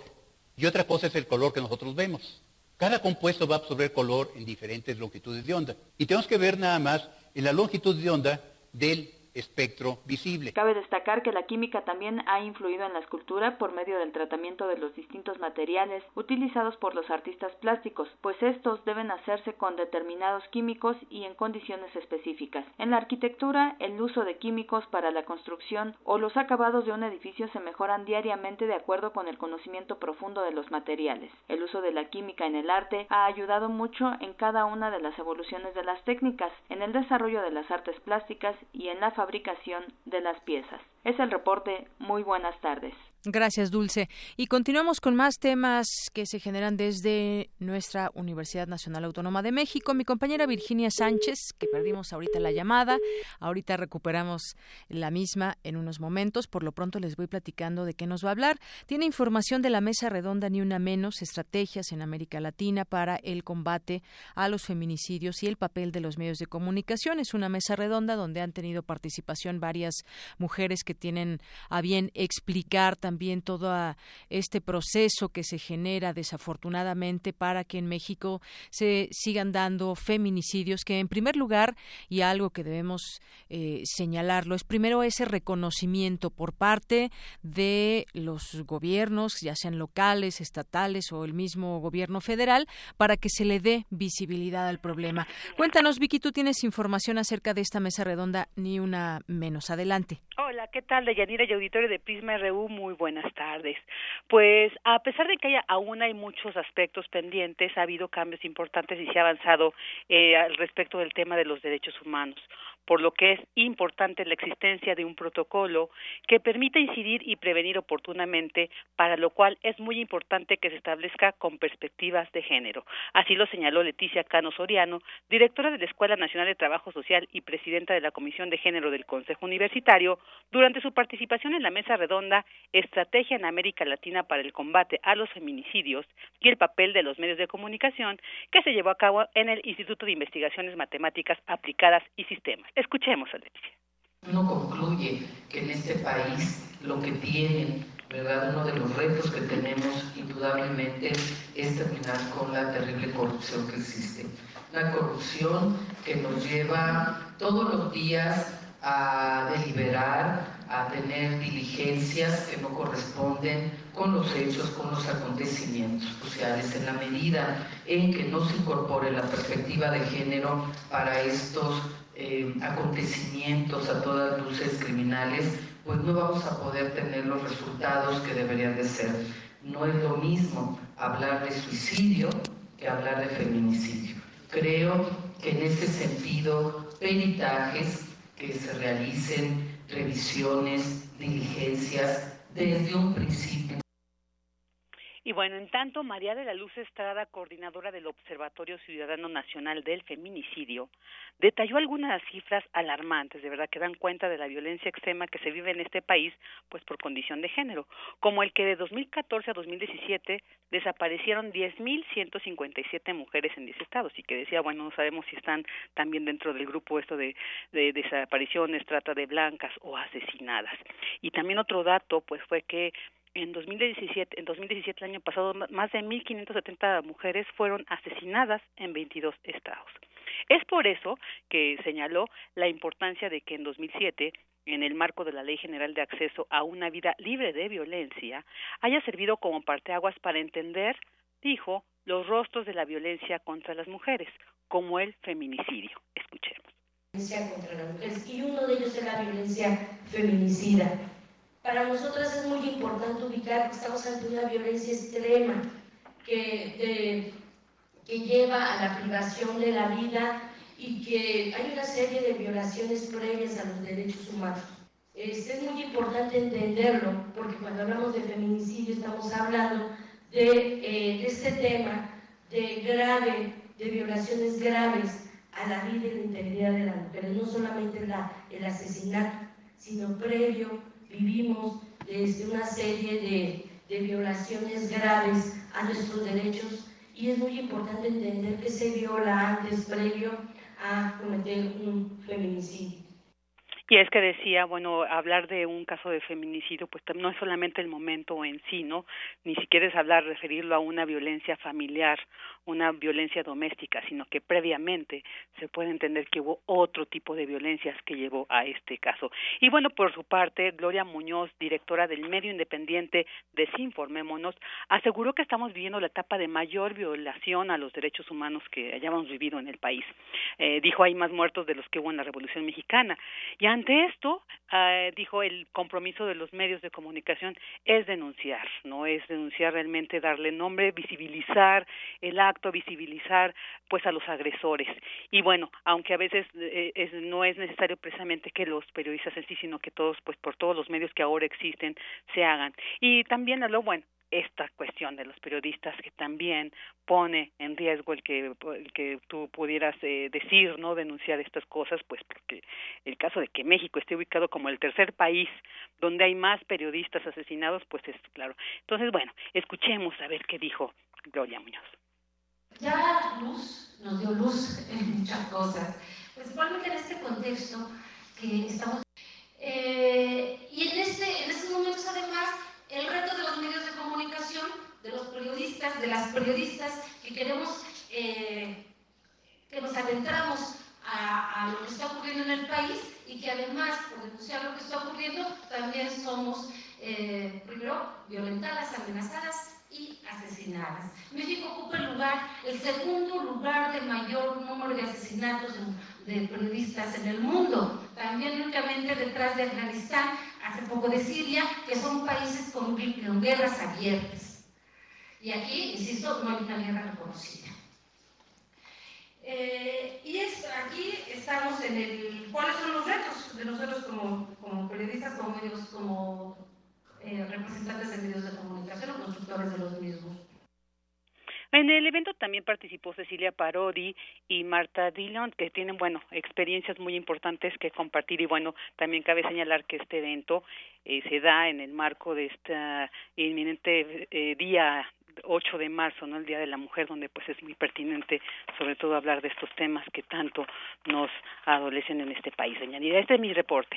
y otra cosa es el color que nosotros vemos. Cada compuesto va a absorber color en diferentes longitudes de onda. Y tenemos que ver nada más en la longitud de onda del espectro visible. Cabe destacar que la química también ha influido en la escultura por medio del tratamiento de los distintos materiales utilizados por los artistas plásticos, pues estos deben hacerse con determinados químicos y en condiciones específicas. En la arquitectura, el uso de químicos para la construcción o los acabados de un edificio se mejoran diariamente de acuerdo con el conocimiento profundo de los materiales. El uso de la química en el arte ha ayudado mucho en cada una de las evoluciones de las técnicas, en el desarrollo de las artes plásticas y en la fabricación de las piezas. Es el reporte. Muy buenas tardes. Gracias, Dulce. Y continuamos con más temas que se generan desde nuestra Universidad Nacional Autónoma de México. Mi compañera Virginia Sánchez, que perdimos ahorita la llamada, ahorita recuperamos la misma en unos momentos. Por lo pronto les voy platicando de qué nos va a hablar. Tiene información de la Mesa Redonda Ni Una Menos, estrategias en América Latina para el combate a los feminicidios y el papel de los medios de comunicación. Es una mesa redonda donde han tenido participación varias mujeres que tienen a bien explicar también todo este proceso que se genera desafortunadamente para que en México se sigan dando feminicidios que en primer lugar y algo que debemos eh, señalarlo es primero ese reconocimiento por parte de los gobiernos ya sean locales estatales o el mismo gobierno federal para que se le dé visibilidad al problema. Cuéntanos Vicky tú tienes información acerca de esta mesa redonda ni una menos. Adelante. Hola qué tal Deyanira y auditorio de Prisma RU muy buenas tardes. Pues a pesar de que haya, aún hay muchos aspectos pendientes, ha habido cambios importantes y se ha avanzado eh, al respecto del tema de los derechos humanos por lo que es importante la existencia de un protocolo que permita incidir y prevenir oportunamente, para lo cual es muy importante que se establezca con perspectivas de género. Así lo señaló Leticia Cano Soriano, directora de la Escuela Nacional de Trabajo Social y presidenta de la Comisión de Género del Consejo Universitario, durante su participación en la mesa redonda Estrategia en América Latina para el combate a los feminicidios y el papel de los medios de comunicación, que se llevó a cabo en el Instituto de Investigaciones Matemáticas Aplicadas y Sistemas. Escuchemos a Leticia. Uno concluye que en este país lo que tiene, ¿verdad? Uno de los retos que tenemos indudablemente es terminar con la terrible corrupción que existe. Una corrupción que nos lleva todos los días a deliberar, a tener diligencias que no corresponden con los hechos, con los acontecimientos sociales, en la medida en que no se incorpore la perspectiva de género para estos eh, acontecimientos a todas luces criminales, pues no vamos a poder tener los resultados que deberían de ser. No es lo mismo hablar de suicidio que hablar de feminicidio. Creo que en ese sentido, peritajes que se realicen, revisiones, diligencias, desde un principio y bueno, en tanto, María de la Luz Estrada, coordinadora del Observatorio Ciudadano Nacional del Feminicidio, detalló algunas cifras alarmantes, de verdad, que dan cuenta de la violencia extrema que se vive en este país, pues por condición de género, como el que de 2014 a 2017 desaparecieron 10.157 mujeres en 10 estados, y que decía, bueno, no sabemos si están también dentro del grupo esto de, de desapariciones, trata de blancas o asesinadas. Y también otro dato, pues fue que en 2017, en 2017 el año pasado, más de 1.570 mujeres fueron asesinadas en 22 estados. Es por eso que señaló la importancia de que en 2007 en el marco de la Ley General de Acceso a una vida libre de violencia, haya servido como parteaguas para entender, dijo, los rostros de la violencia contra las mujeres, como el feminicidio. Escuchemos. Contra las mujeres, y uno de ellos es la violencia feminicida para nosotras es muy importante ubicar que estamos ante una violencia extrema que, que lleva a la privación de la vida y que hay una serie de violaciones previas a los derechos humanos. Es muy importante entenderlo porque cuando hablamos de feminicidio estamos hablando de, eh, de este tema de grave, de violaciones graves a la vida y la integridad de la mujer, no solamente la, el asesinato, sino previo vivimos desde una serie de, de violaciones graves a nuestros derechos y es muy importante entender que se viola antes, previo a cometer un feminicidio. Y es que decía, bueno, hablar de un caso de feminicidio, pues no es solamente el momento en sí, ¿no? Ni siquiera es hablar, referirlo a una violencia familiar, una violencia doméstica, sino que previamente se puede entender que hubo otro tipo de violencias que llevó a este caso. Y bueno, por su parte, Gloria Muñoz, directora del medio independiente Desinformémonos, aseguró que estamos viviendo la etapa de mayor violación a los derechos humanos que hayamos vivido en el país. Eh, dijo, hay más muertos de los que hubo en la Revolución Mexicana. Y ante esto, eh, dijo, el compromiso de los medios de comunicación es denunciar, no es denunciar realmente, darle nombre, visibilizar el acto, visibilizar pues a los agresores. Y bueno, aunque a veces eh, no es necesario precisamente que los periodistas en sí, sino que todos, pues por todos los medios que ahora existen, se hagan. Y también lo bueno, esta cuestión de los periodistas que también pone en riesgo el que el que tú pudieras eh, decir no denunciar estas cosas pues porque el caso de que México esté ubicado como el tercer país donde hay más periodistas asesinados pues es claro entonces bueno escuchemos a ver qué dijo Gloria Muñoz ya luz nos dio luz en muchas cosas. Principalmente en este contexto que estamos eh, y en este en estos momentos además el reto de los medios de comunicación, de los periodistas, de las periodistas que queremos, eh, que nos adentramos a, lo que está ocurriendo en el país y que además, por denunciar lo que está ocurriendo, también somos, eh, primero, violentadas, amenazadas y asesinadas. México ocupa el lugar, el segundo lugar de mayor número de asesinatos de, periodistas en el mundo, también únicamente detrás de Afganistán, hace poco de Siria, que son países con, guerras abiertas. Y aquí, insisto, no hay una guerra reconocida. Eh, y aquí estamos en el... ¿Cuáles son los retos de nosotros como, como periodistas, como medios, como eh, representantes de medios de comunicación o constructores de los mismos? En el evento también participó Cecilia Parodi y Marta Dillon, que tienen, bueno, experiencias muy importantes que compartir y, bueno, también cabe señalar que este evento eh, se da en el marco de este inminente eh, día 8 de marzo, ¿no? El Día de la Mujer, donde pues es muy pertinente sobre todo hablar de estos temas que tanto nos adolecen en este país. Doña este es mi reporte.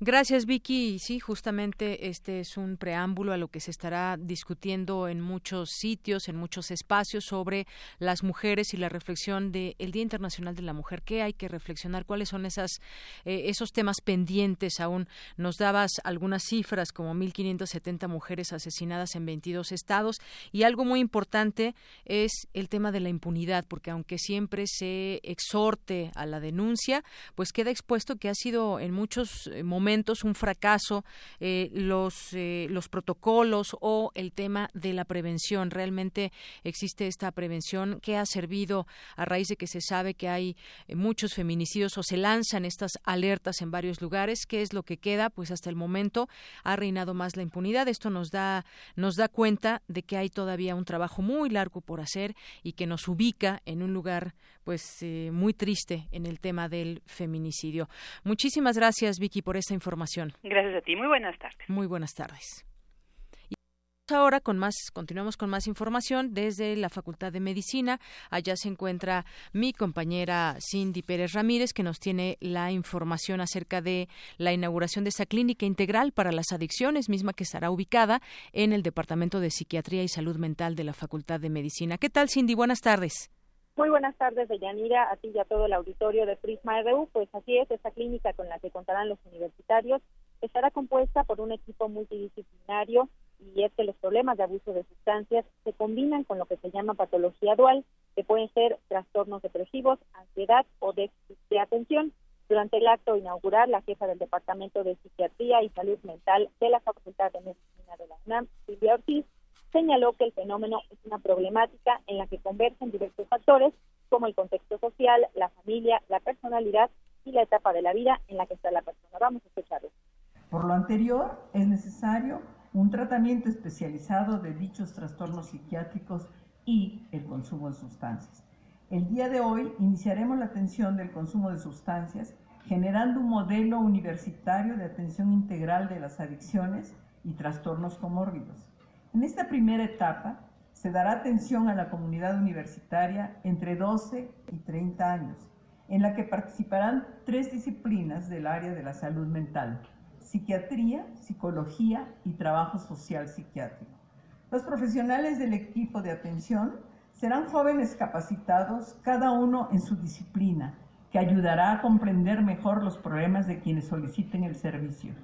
Gracias, Vicky. Sí, justamente este es un preámbulo a lo que se estará discutiendo en muchos sitios, en muchos espacios sobre las mujeres y la reflexión del Día Internacional de la Mujer. ¿Qué hay que reflexionar? ¿Cuáles son esas, eh, esos temas pendientes aún? Nos dabas algunas cifras como 1.570 mujeres asesinadas en 22 estados y algo muy importante es el tema de la impunidad, porque aunque siempre se exhorte a la denuncia, pues queda expuesto que ha sido en muchos eh, momentos un fracaso eh, los, eh, los protocolos o el tema de la prevención. Realmente existe esta prevención que ha servido a raíz de que se sabe que hay muchos feminicidios o se lanzan estas alertas en varios lugares. ¿Qué es lo que queda? Pues hasta el momento ha reinado más la impunidad. Esto nos da, nos da cuenta de que hay todavía un trabajo muy largo por hacer y que nos ubica en un lugar pues eh, muy triste en el tema del feminicidio. Muchísimas gracias Vicky por esta información. Gracias a ti. Muy buenas tardes. Muy buenas tardes. Ahora con más, continuamos con más información desde la Facultad de Medicina. Allá se encuentra mi compañera Cindy Pérez Ramírez, que nos tiene la información acerca de la inauguración de esa clínica integral para las adicciones, misma que estará ubicada en el Departamento de Psiquiatría y Salud Mental de la Facultad de Medicina. ¿Qué tal, Cindy? Buenas tardes. Muy buenas tardes, Deyanira, a ti y a todo el auditorio de Prisma RU. Pues así es, esta clínica con la que contarán los universitarios estará compuesta por un equipo multidisciplinario y es que los problemas de abuso de sustancias se combinan con lo que se llama patología dual, que pueden ser trastornos depresivos, ansiedad o déficit de atención. Durante el acto inaugural, la jefa del Departamento de Psiquiatría y Salud Mental de la Facultad de Medicina de la UNAM, Silvia Ortiz, señaló que el fenómeno es una problemática en la que convergen diversos factores como el contexto social, la familia, la personalidad y la etapa de la vida en la que está la persona. Vamos a escucharlo. Por lo anterior, es necesario un tratamiento especializado de dichos trastornos psiquiátricos y el consumo de sustancias. El día de hoy iniciaremos la atención del consumo de sustancias generando un modelo universitario de atención integral de las adicciones y trastornos comórbidos. En esta primera etapa se dará atención a la comunidad universitaria entre 12 y 30 años. en la que participarán tres disciplinas del área de la salud mental, psiquiatría, psicología y trabajo social psiquiátrico. Los profesionales del equipo de atención serán jóvenes capacitados, cada uno en su disciplina, que ayudará a comprender mejor los problemas de quienes soliciten el servicio.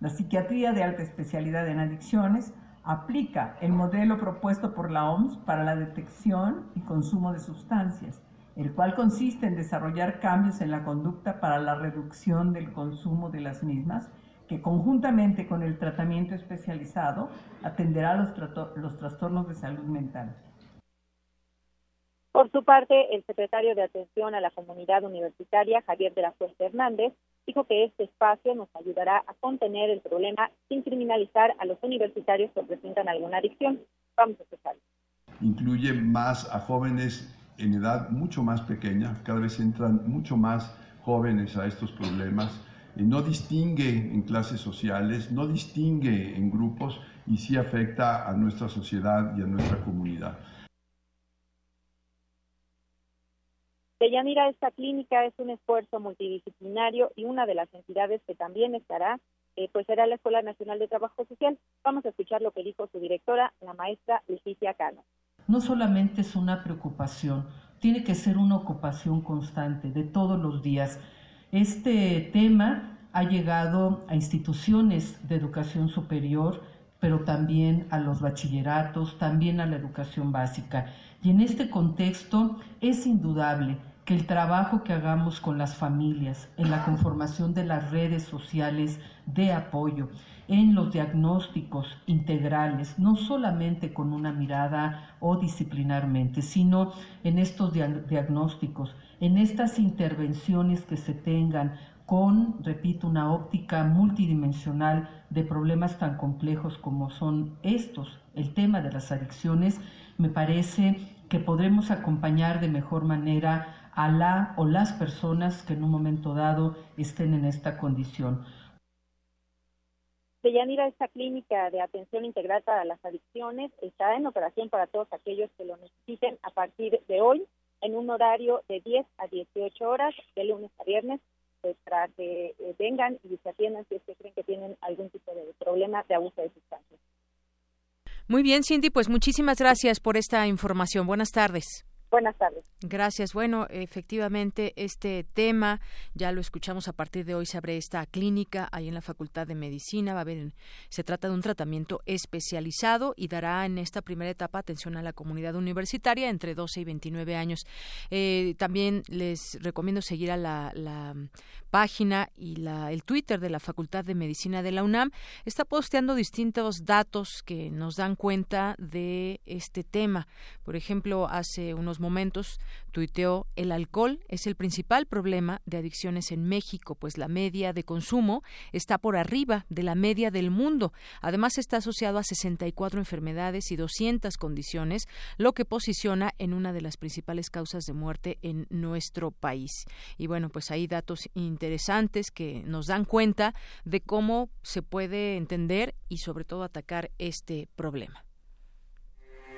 La psiquiatría de alta especialidad en adicciones aplica el modelo propuesto por la OMS para la detección y consumo de sustancias, el cual consiste en desarrollar cambios en la conducta para la reducción del consumo de las mismas, que conjuntamente con el tratamiento especializado atenderá los, los trastornos de salud mental. Por su parte, el secretario de Atención a la Comunidad Universitaria, Javier de la Fuente Hernández, dijo que este espacio nos ayudará a contener el problema sin criminalizar a los universitarios que presentan alguna adicción. Vamos a escuchar. Incluye más a jóvenes en edad mucho más pequeña, cada vez entran mucho más jóvenes a estos problemas, no distingue en clases sociales, no distingue en grupos y sí afecta a nuestra sociedad y a nuestra comunidad. Deyanira, esta clínica es un esfuerzo multidisciplinario y una de las entidades que también estará, eh, pues será la Escuela Nacional de Trabajo Social. Vamos a escuchar lo que dijo su directora, la maestra Leticia Cano. No solamente es una preocupación, tiene que ser una ocupación constante de todos los días. Este tema ha llegado a instituciones de educación superior, pero también a los bachilleratos, también a la educación básica. Y en este contexto es indudable que el trabajo que hagamos con las familias, en la conformación de las redes sociales de apoyo, en los diagnósticos integrales, no solamente con una mirada o disciplinarmente, sino en estos diagnósticos, en estas intervenciones que se tengan con, repito, una óptica multidimensional de problemas tan complejos como son estos, el tema de las adicciones, me parece que podremos acompañar de mejor manera a la o las personas que en un momento dado estén en esta condición. Deyanira, esta clínica de atención integral para las adicciones está en operación para todos aquellos que lo necesiten a partir de hoy en un horario de 10 a 18 horas de lunes a viernes pues, para que eh, vengan y se atiendan si es que creen que tienen algún tipo de problema de abuso de sustancias. Muy bien, Cindy, pues muchísimas gracias por esta información. Buenas tardes. Buenas tardes. Gracias. Bueno, efectivamente, este tema ya lo escuchamos a partir de hoy. Se abre esta clínica ahí en la Facultad de Medicina. Va a haber, se trata de un tratamiento especializado y dará en esta primera etapa atención a la comunidad universitaria entre 12 y 29 años. Eh, también les recomiendo seguir a la, la página y la, el Twitter de la Facultad de Medicina de la UNAM. Está posteando distintos datos que nos dan cuenta de este tema. Por ejemplo, hace unos momentos tuiteó el alcohol es el principal problema de adicciones en México, pues la media de consumo está por arriba de la media del mundo. Además está asociado a 64 enfermedades y 200 condiciones, lo que posiciona en una de las principales causas de muerte en nuestro país. Y bueno, pues hay datos interesantes que nos dan cuenta de cómo se puede entender y sobre todo atacar este problema.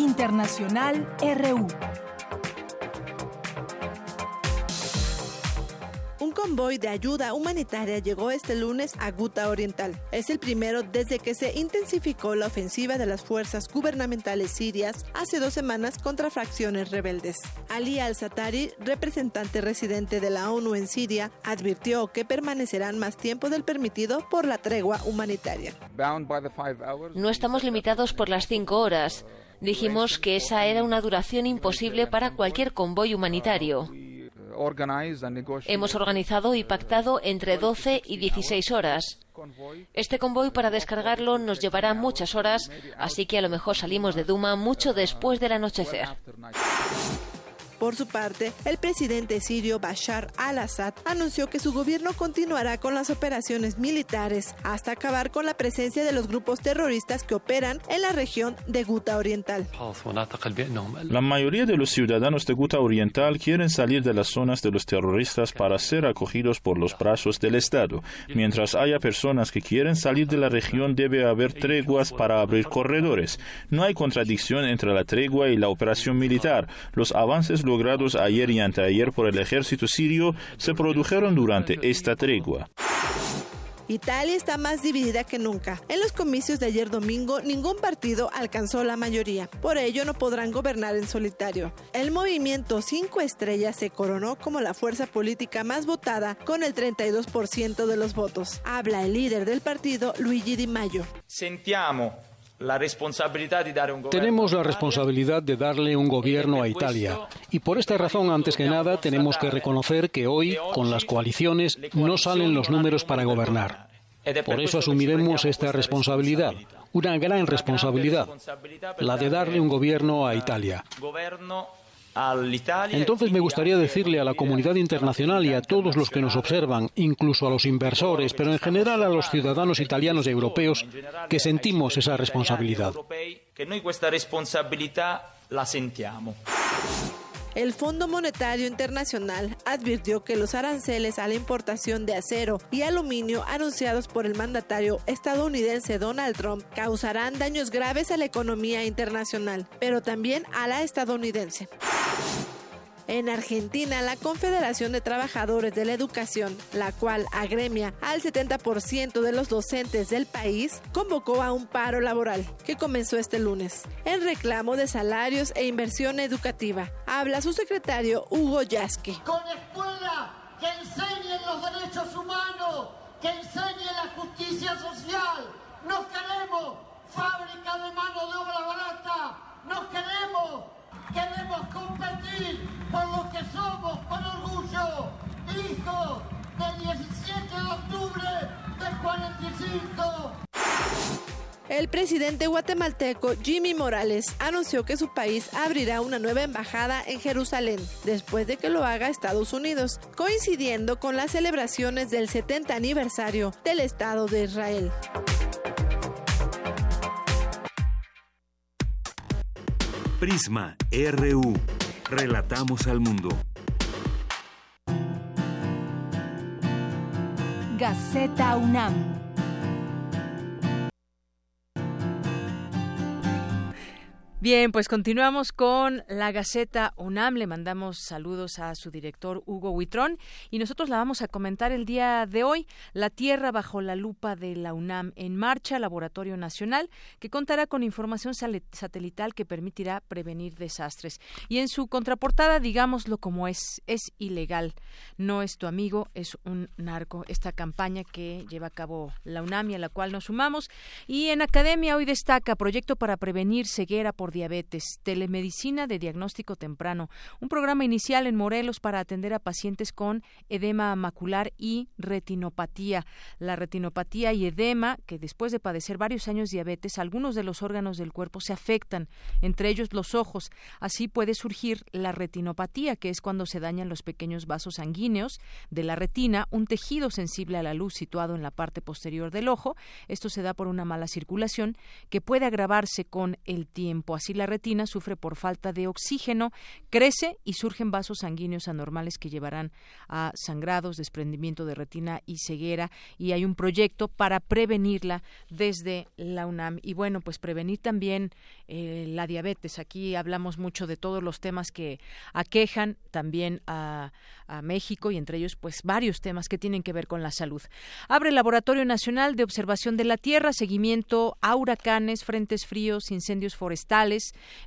Internacional RU. Un convoy de ayuda humanitaria llegó este lunes a Guta Oriental. Es el primero desde que se intensificó la ofensiva de las fuerzas gubernamentales sirias hace dos semanas contra fracciones rebeldes. Ali al-Satari, representante residente de la ONU en Siria, advirtió que permanecerán más tiempo del permitido por la tregua humanitaria. No estamos limitados por las cinco horas. Dijimos que esa era una duración imposible para cualquier convoy humanitario. Hemos organizado y pactado entre 12 y 16 horas. Este convoy para descargarlo nos llevará muchas horas, así que a lo mejor salimos de Duma mucho después del anochecer. Por su parte, el presidente sirio Bashar al-Assad anunció que su gobierno continuará con las operaciones militares hasta acabar con la presencia de los grupos terroristas que operan en la región de Guta Oriental. La mayoría de los ciudadanos de Guta Oriental quieren salir de las zonas de los terroristas para ser acogidos por los brazos del Estado. Mientras haya personas que quieren salir de la región, debe haber treguas para abrir corredores. No hay contradicción entre la tregua y la operación militar. Los avances logrados ayer y anteayer por el ejército sirio se produjeron durante esta tregua. Italia está más dividida que nunca. En los comicios de ayer domingo, ningún partido alcanzó la mayoría. Por ello, no podrán gobernar en solitario. El movimiento Cinco Estrellas se coronó como la fuerza política más votada con el 32% de los votos. Habla el líder del partido, Luigi Di Maio. Tenemos la responsabilidad de darle un gobierno a Italia y por esta razón, antes que nada, tenemos que reconocer que hoy, con las coaliciones, no salen los números para gobernar. Por eso asumiremos esta responsabilidad, una gran responsabilidad, la de darle un gobierno a Italia. Entonces me gustaría decirle a la comunidad internacional y a todos los que nos observan, incluso a los inversores, pero en general a los ciudadanos italianos y europeos, que sentimos esa responsabilidad. El Fondo Monetario Internacional advirtió que los aranceles a la importación de acero y aluminio anunciados por el mandatario estadounidense Donald Trump causarán daños graves a la economía internacional, pero también a la estadounidense. En Argentina, la Confederación de Trabajadores de la Educación, la cual agremia al 70% de los docentes del país, convocó a un paro laboral que comenzó este lunes en reclamo de salarios e inversión educativa. Habla su secretario Hugo Yasky. Con escuela que enseñen los derechos humanos, que enseñen la justicia social. No queremos fábrica de mano de obra barata. No queremos Queremos competir por lo que somos con orgullo, hijos del 17 de octubre del 45. El presidente guatemalteco Jimmy Morales anunció que su país abrirá una nueva embajada en Jerusalén después de que lo haga Estados Unidos, coincidiendo con las celebraciones del 70 aniversario del Estado de Israel. Prisma RU. Relatamos al mundo. Gaceta UNAM. Bien, pues continuamos con la Gaceta UNAM. Le mandamos saludos a su director Hugo Huitrón y nosotros la vamos a comentar el día de hoy. La Tierra bajo la lupa de la UNAM en marcha, Laboratorio Nacional, que contará con información satelital que permitirá prevenir desastres. Y en su contraportada, digámoslo como es, es ilegal. No es tu amigo, es un narco. Esta campaña que lleva a cabo la UNAM y a la cual nos sumamos. Y en Academia hoy destaca proyecto para prevenir ceguera por diabetes, telemedicina de diagnóstico temprano, un programa inicial en Morelos para atender a pacientes con edema macular y retinopatía. La retinopatía y edema, que después de padecer varios años diabetes, algunos de los órganos del cuerpo se afectan, entre ellos los ojos. Así puede surgir la retinopatía, que es cuando se dañan los pequeños vasos sanguíneos de la retina, un tejido sensible a la luz situado en la parte posterior del ojo. Esto se da por una mala circulación que puede agravarse con el tiempo. Así la retina sufre por falta de oxígeno, crece y surgen vasos sanguíneos anormales que llevarán a sangrados, desprendimiento de retina y ceguera. Y hay un proyecto para prevenirla desde la UNAM. Y bueno, pues prevenir también eh, la diabetes. Aquí hablamos mucho de todos los temas que aquejan también a, a México y entre ellos pues varios temas que tienen que ver con la salud. Abre el Laboratorio Nacional de Observación de la Tierra, seguimiento a huracanes, frentes fríos, incendios forestales.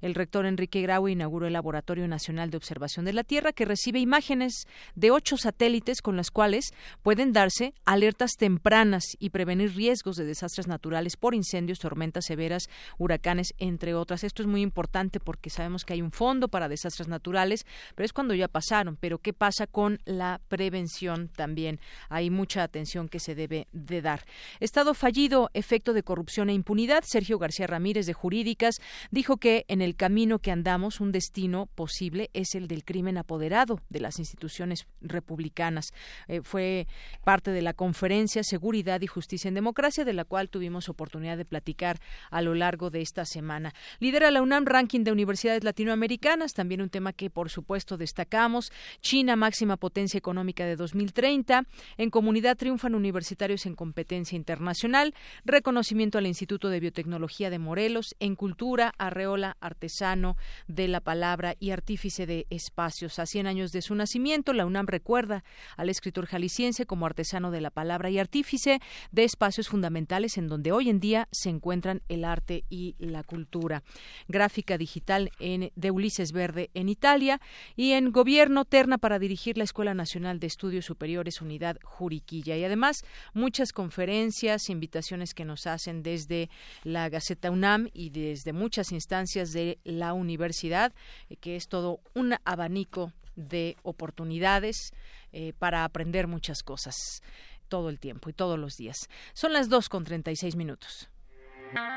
El rector Enrique Grau inauguró el Laboratorio Nacional de Observación de la Tierra que recibe imágenes de ocho satélites con las cuales pueden darse alertas tempranas y prevenir riesgos de desastres naturales por incendios, tormentas severas, huracanes, entre otras. Esto es muy importante porque sabemos que hay un fondo para desastres naturales, pero es cuando ya pasaron. Pero ¿qué pasa con la prevención también. Hay mucha atención que se debe de dar. Estado fallido, efecto de corrupción e impunidad. Sergio García Ramírez de Jurídicas dijo que en el camino que andamos un destino posible es el del crimen apoderado de las instituciones republicanas. Eh, fue parte de la conferencia Seguridad y Justicia en Democracia, de la cual tuvimos oportunidad de platicar a lo largo de esta semana. Lidera la UNAM Ranking de Universidades Latinoamericanas, también un tema que por supuesto destacamos. China, máxima potencia económica de 2030. En comunidad triunfan universitarios en competencia internacional. Reconocimiento al Instituto de Biotecnología de Morelos. En cultura, Arreola, artesano de la palabra y artífice de espacios. A 100 años de su nacimiento, la UNAM recuerda al escritor jalisciense como artesano de la palabra y artífice de espacios fundamentales en donde hoy en día se encuentran el arte y la cultura. Gráfica digital en, de Ulises Verde en Italia y en gobierno terna para dirigir la Escuela Nacional de Estudios Superiores Unidad Juriquilla y además muchas conferencias, invitaciones que nos hacen desde la Gaceta UNAM y desde muchas instancias de la universidad, eh, que es todo un abanico de oportunidades eh, para aprender muchas cosas todo el tiempo y todos los días. Son las dos con seis minutos.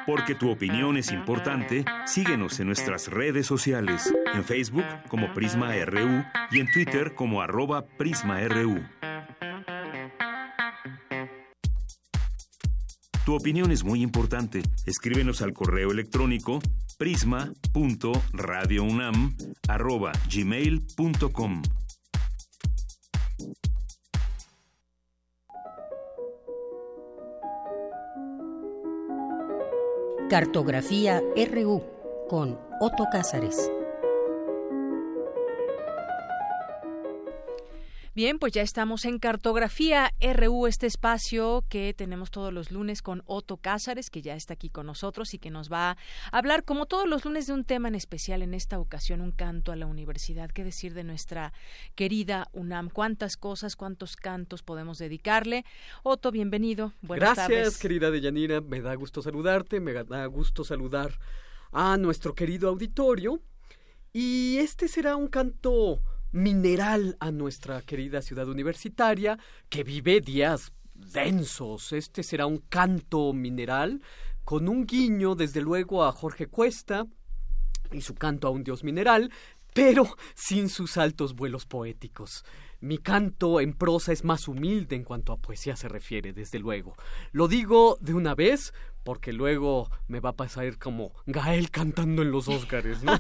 Porque tu opinión es importante, síguenos en nuestras redes sociales, en Facebook como Prisma RU y en Twitter como arroba PrismaRU. Tu opinión es muy importante. Escríbenos al correo electrónico prisma.radiounam@gmail.com. Cartografía RU con Otto Cázares. Bien, pues ya estamos en Cartografía RU, este espacio que tenemos todos los lunes con Otto Cázares, que ya está aquí con nosotros y que nos va a hablar, como todos los lunes, de un tema en especial, en esta ocasión, un canto a la universidad. ¿Qué decir de nuestra querida UNAM? ¿Cuántas cosas, cuántos cantos podemos dedicarle? Otto, bienvenido. Buenas Gracias, querida Deyanira. Me da gusto saludarte, me da gusto saludar a nuestro querido auditorio. Y este será un canto mineral a nuestra querida ciudad universitaria, que vive días densos. Este será un canto mineral con un guiño, desde luego, a Jorge Cuesta y su canto a un dios mineral, pero sin sus altos vuelos poéticos. Mi canto en prosa es más humilde en cuanto a poesía se refiere, desde luego. Lo digo de una vez porque luego me va a pasar como Gael cantando en los Óscares, ¿no?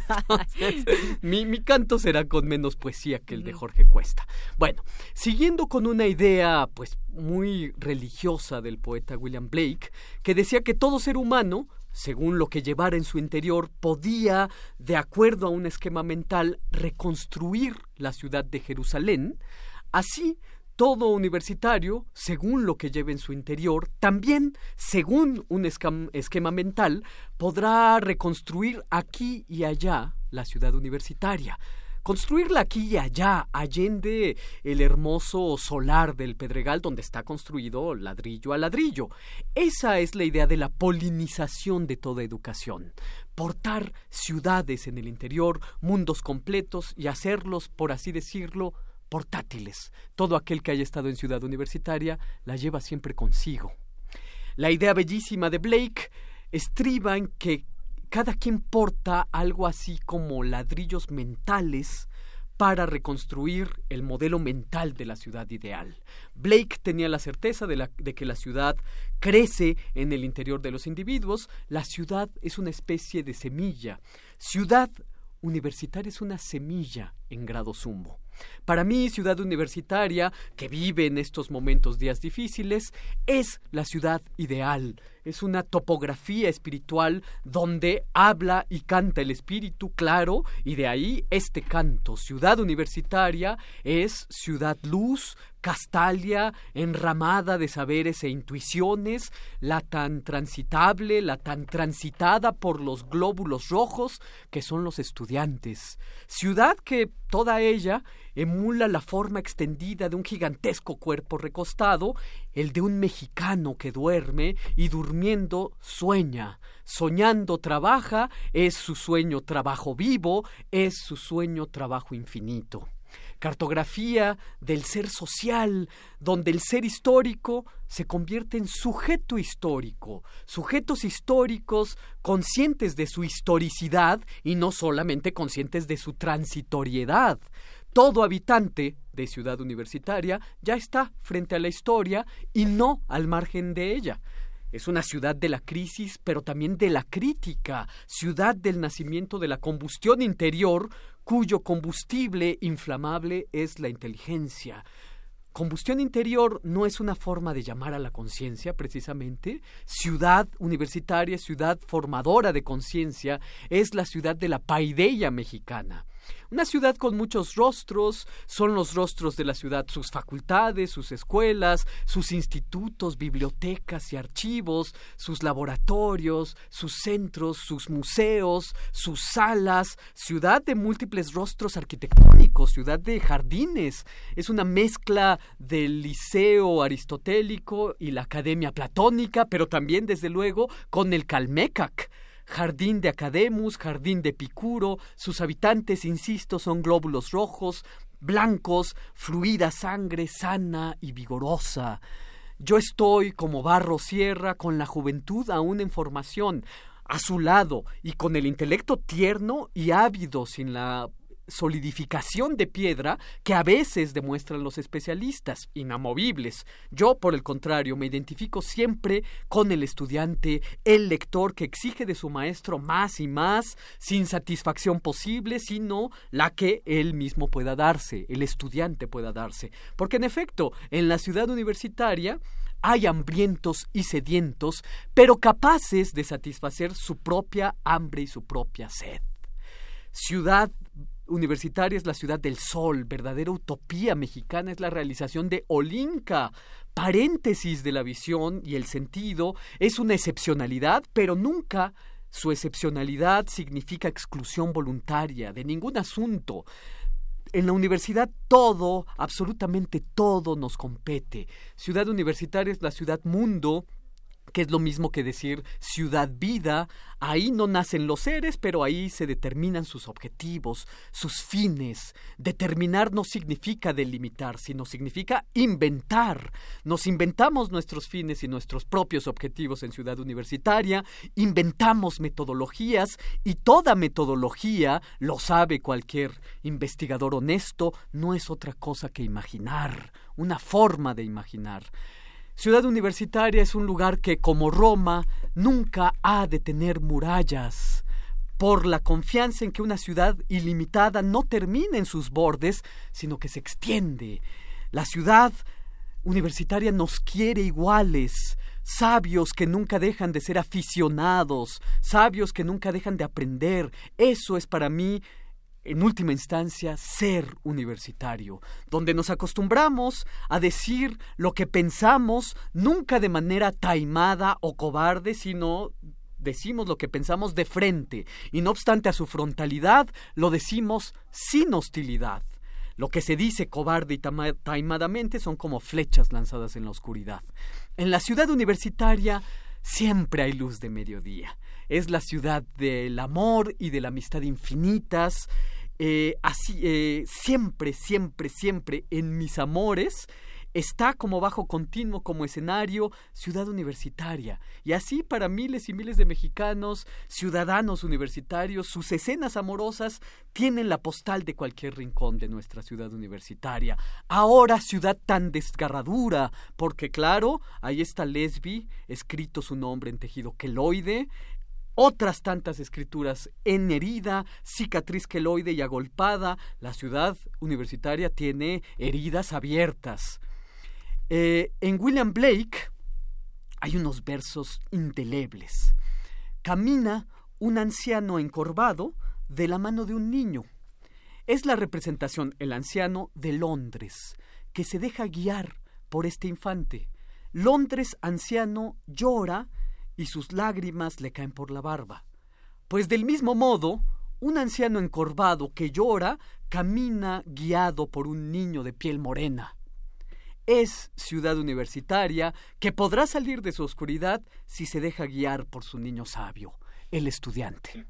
mi, mi, canto será con menos poesía que el de Jorge Cuesta. Bueno, siguiendo con una idea pues muy religiosa del poeta William Blake, que decía que todo ser humano según lo que llevara en su interior, podía, de acuerdo a un esquema mental, reconstruir la ciudad de Jerusalén, así todo universitario, según lo que lleve en su interior, también, según un esquema mental, podrá reconstruir aquí y allá la ciudad universitaria. Construirla aquí y allá, allende el hermoso solar del Pedregal donde está construido ladrillo a ladrillo. Esa es la idea de la polinización de toda educación. Portar ciudades en el interior, mundos completos y hacerlos, por así decirlo, portátiles. Todo aquel que haya estado en ciudad universitaria la lleva siempre consigo. La idea bellísima de Blake estriba en que cada quien porta algo así como ladrillos mentales para reconstruir el modelo mental de la ciudad ideal. Blake tenía la certeza de, de, que la ciudad crece en el interior de los individuos. La ciudad es una especie de semilla. Ciudad universitaria es una semilla en grado sumo. Para mí, ciudad universitaria, que vive en estos momentos días difíciles, es la ciudad ideal. Es una topografía espiritual donde habla y canta el espíritu, claro, y de ahí este canto. Ciudad universitaria es ciudad luz, Castalia, enramada de saberes e intuiciones, la tan transitable, la tan transitada por los glóbulos rojos que son los estudiantes. Ciudad que toda ella emula la forma extendida de un gigantesco cuerpo recostado, el de un mexicano que duerme y durmiendo sueña. Soñando trabaja, es su sueño trabajo vivo, es su sueño trabajo infinito. cartografía del ser social, donde el ser histórico se convierte en sujeto histórico, sujetos históricos conscientes de su historicidad y no solamente conscientes de su transitoriedad. Todo habitante de ciudad universitaria ya está frente a la historia y no al margen de ella. Es una ciudad de la crisis, pero también de la crítica, ciudad del nacimiento de la combustión interior, cuyo combustible inflamable es la inteligencia. Combustión interior no es una forma de llamar a la conciencia, precisamente. Ciudad universitaria, ciudad formadora de conciencia, es la ciudad de la paideia mexicana. Una ciudad con muchos rostros, son los rostros de la ciudad sus facultades, sus escuelas, sus institutos, bibliotecas y archivos, sus laboratorios, sus centros, sus museos, sus salas, ciudad de múltiples rostros arquitectónicos, ciudad de jardines. Es una mezcla del liceo aristotélico y la academia platónica, pero también, desde luego, con el Calmecac Jardín de Academus, Jardín de Picuro, sus habitantes, insisto, son glóbulos rojos, blancos, fluida sangre sana y vigorosa. Yo estoy como barro sierra con la juventud aún en formación, a su lado y con el intelecto tierno y ávido sin la solidificación de piedra que a veces demuestran los especialistas, inamovibles. Yo, por el contrario, me identifico siempre con el estudiante, el lector que exige de su maestro más y más, sin satisfacción posible, sino la que él mismo pueda darse, el estudiante pueda darse. Porque en efecto, en la ciudad universitaria, hay hambrientos y sedientos, pero capaces de satisfacer su propia hambre y su propia sed. Ciudad universitaria es la ciudad del sol, verdadera utopía mexicana es la realización de Olinka, paréntesis de la visión y el sentido, es una excepcionalidad, pero nunca su excepcionalidad significa exclusión voluntaria de ningún asunto. En la universidad todo, absolutamente todo nos compete. Ciudad universitaria es la ciudad mundo, que es lo mismo que decir ciudad vida, ahí no nacen los seres, pero ahí se determinan sus objetivos, sus fines. Determinar no significa delimitar, sino significa inventar. Nos inventamos nuestros fines y nuestros propios objetivos en ciudad universitaria, inventamos metodologías y toda metodología, lo sabe cualquier investigador honesto, no es otra cosa que imaginar, una forma de imaginar. Ciudad Universitaria es un lugar que, como Roma, nunca ha de tener murallas, por la confianza en que una ciudad ilimitada no termina en sus bordes, sino que se extiende. La ciudad universitaria nos quiere iguales, sabios que nunca dejan de ser aficionados, sabios que nunca dejan de aprender. Eso es para mí en última instancia, ser universitario, donde nos acostumbramos a decir lo que pensamos, nunca de manera taimada o cobarde, sino decimos lo que pensamos de frente, y no obstante a su frontalidad, lo decimos sin hostilidad. Lo que se dice cobarde y taimadamente son como flechas lanzadas en la oscuridad. En la ciudad universitaria siempre hay luz de mediodía. Es la ciudad del amor y de la amistad infinitas, eh, así, eh, siempre, siempre, siempre en mis amores está como bajo continuo, como escenario, ciudad universitaria. Y así para miles y miles de mexicanos, ciudadanos universitarios, sus escenas amorosas tienen la postal de cualquier rincón de nuestra ciudad universitaria. Ahora ciudad tan desgarradura, porque claro, ahí está Lesbi, escrito su nombre en tejido queloide, otras tantas escrituras en herida, cicatriz queloide y agolpada. La ciudad universitaria tiene heridas abiertas. Eh, en William Blake hay unos versos indelebles. Camina un anciano encorvado de la mano de un niño. Es la representación, el anciano, de Londres, que se deja guiar por este infante. Londres anciano llora y sus lágrimas le caen por la barba. Pues del mismo modo, un anciano encorvado que llora camina guiado por un niño de piel morena. Es ciudad universitaria que podrá salir de su oscuridad si se deja guiar por su niño sabio, el estudiante.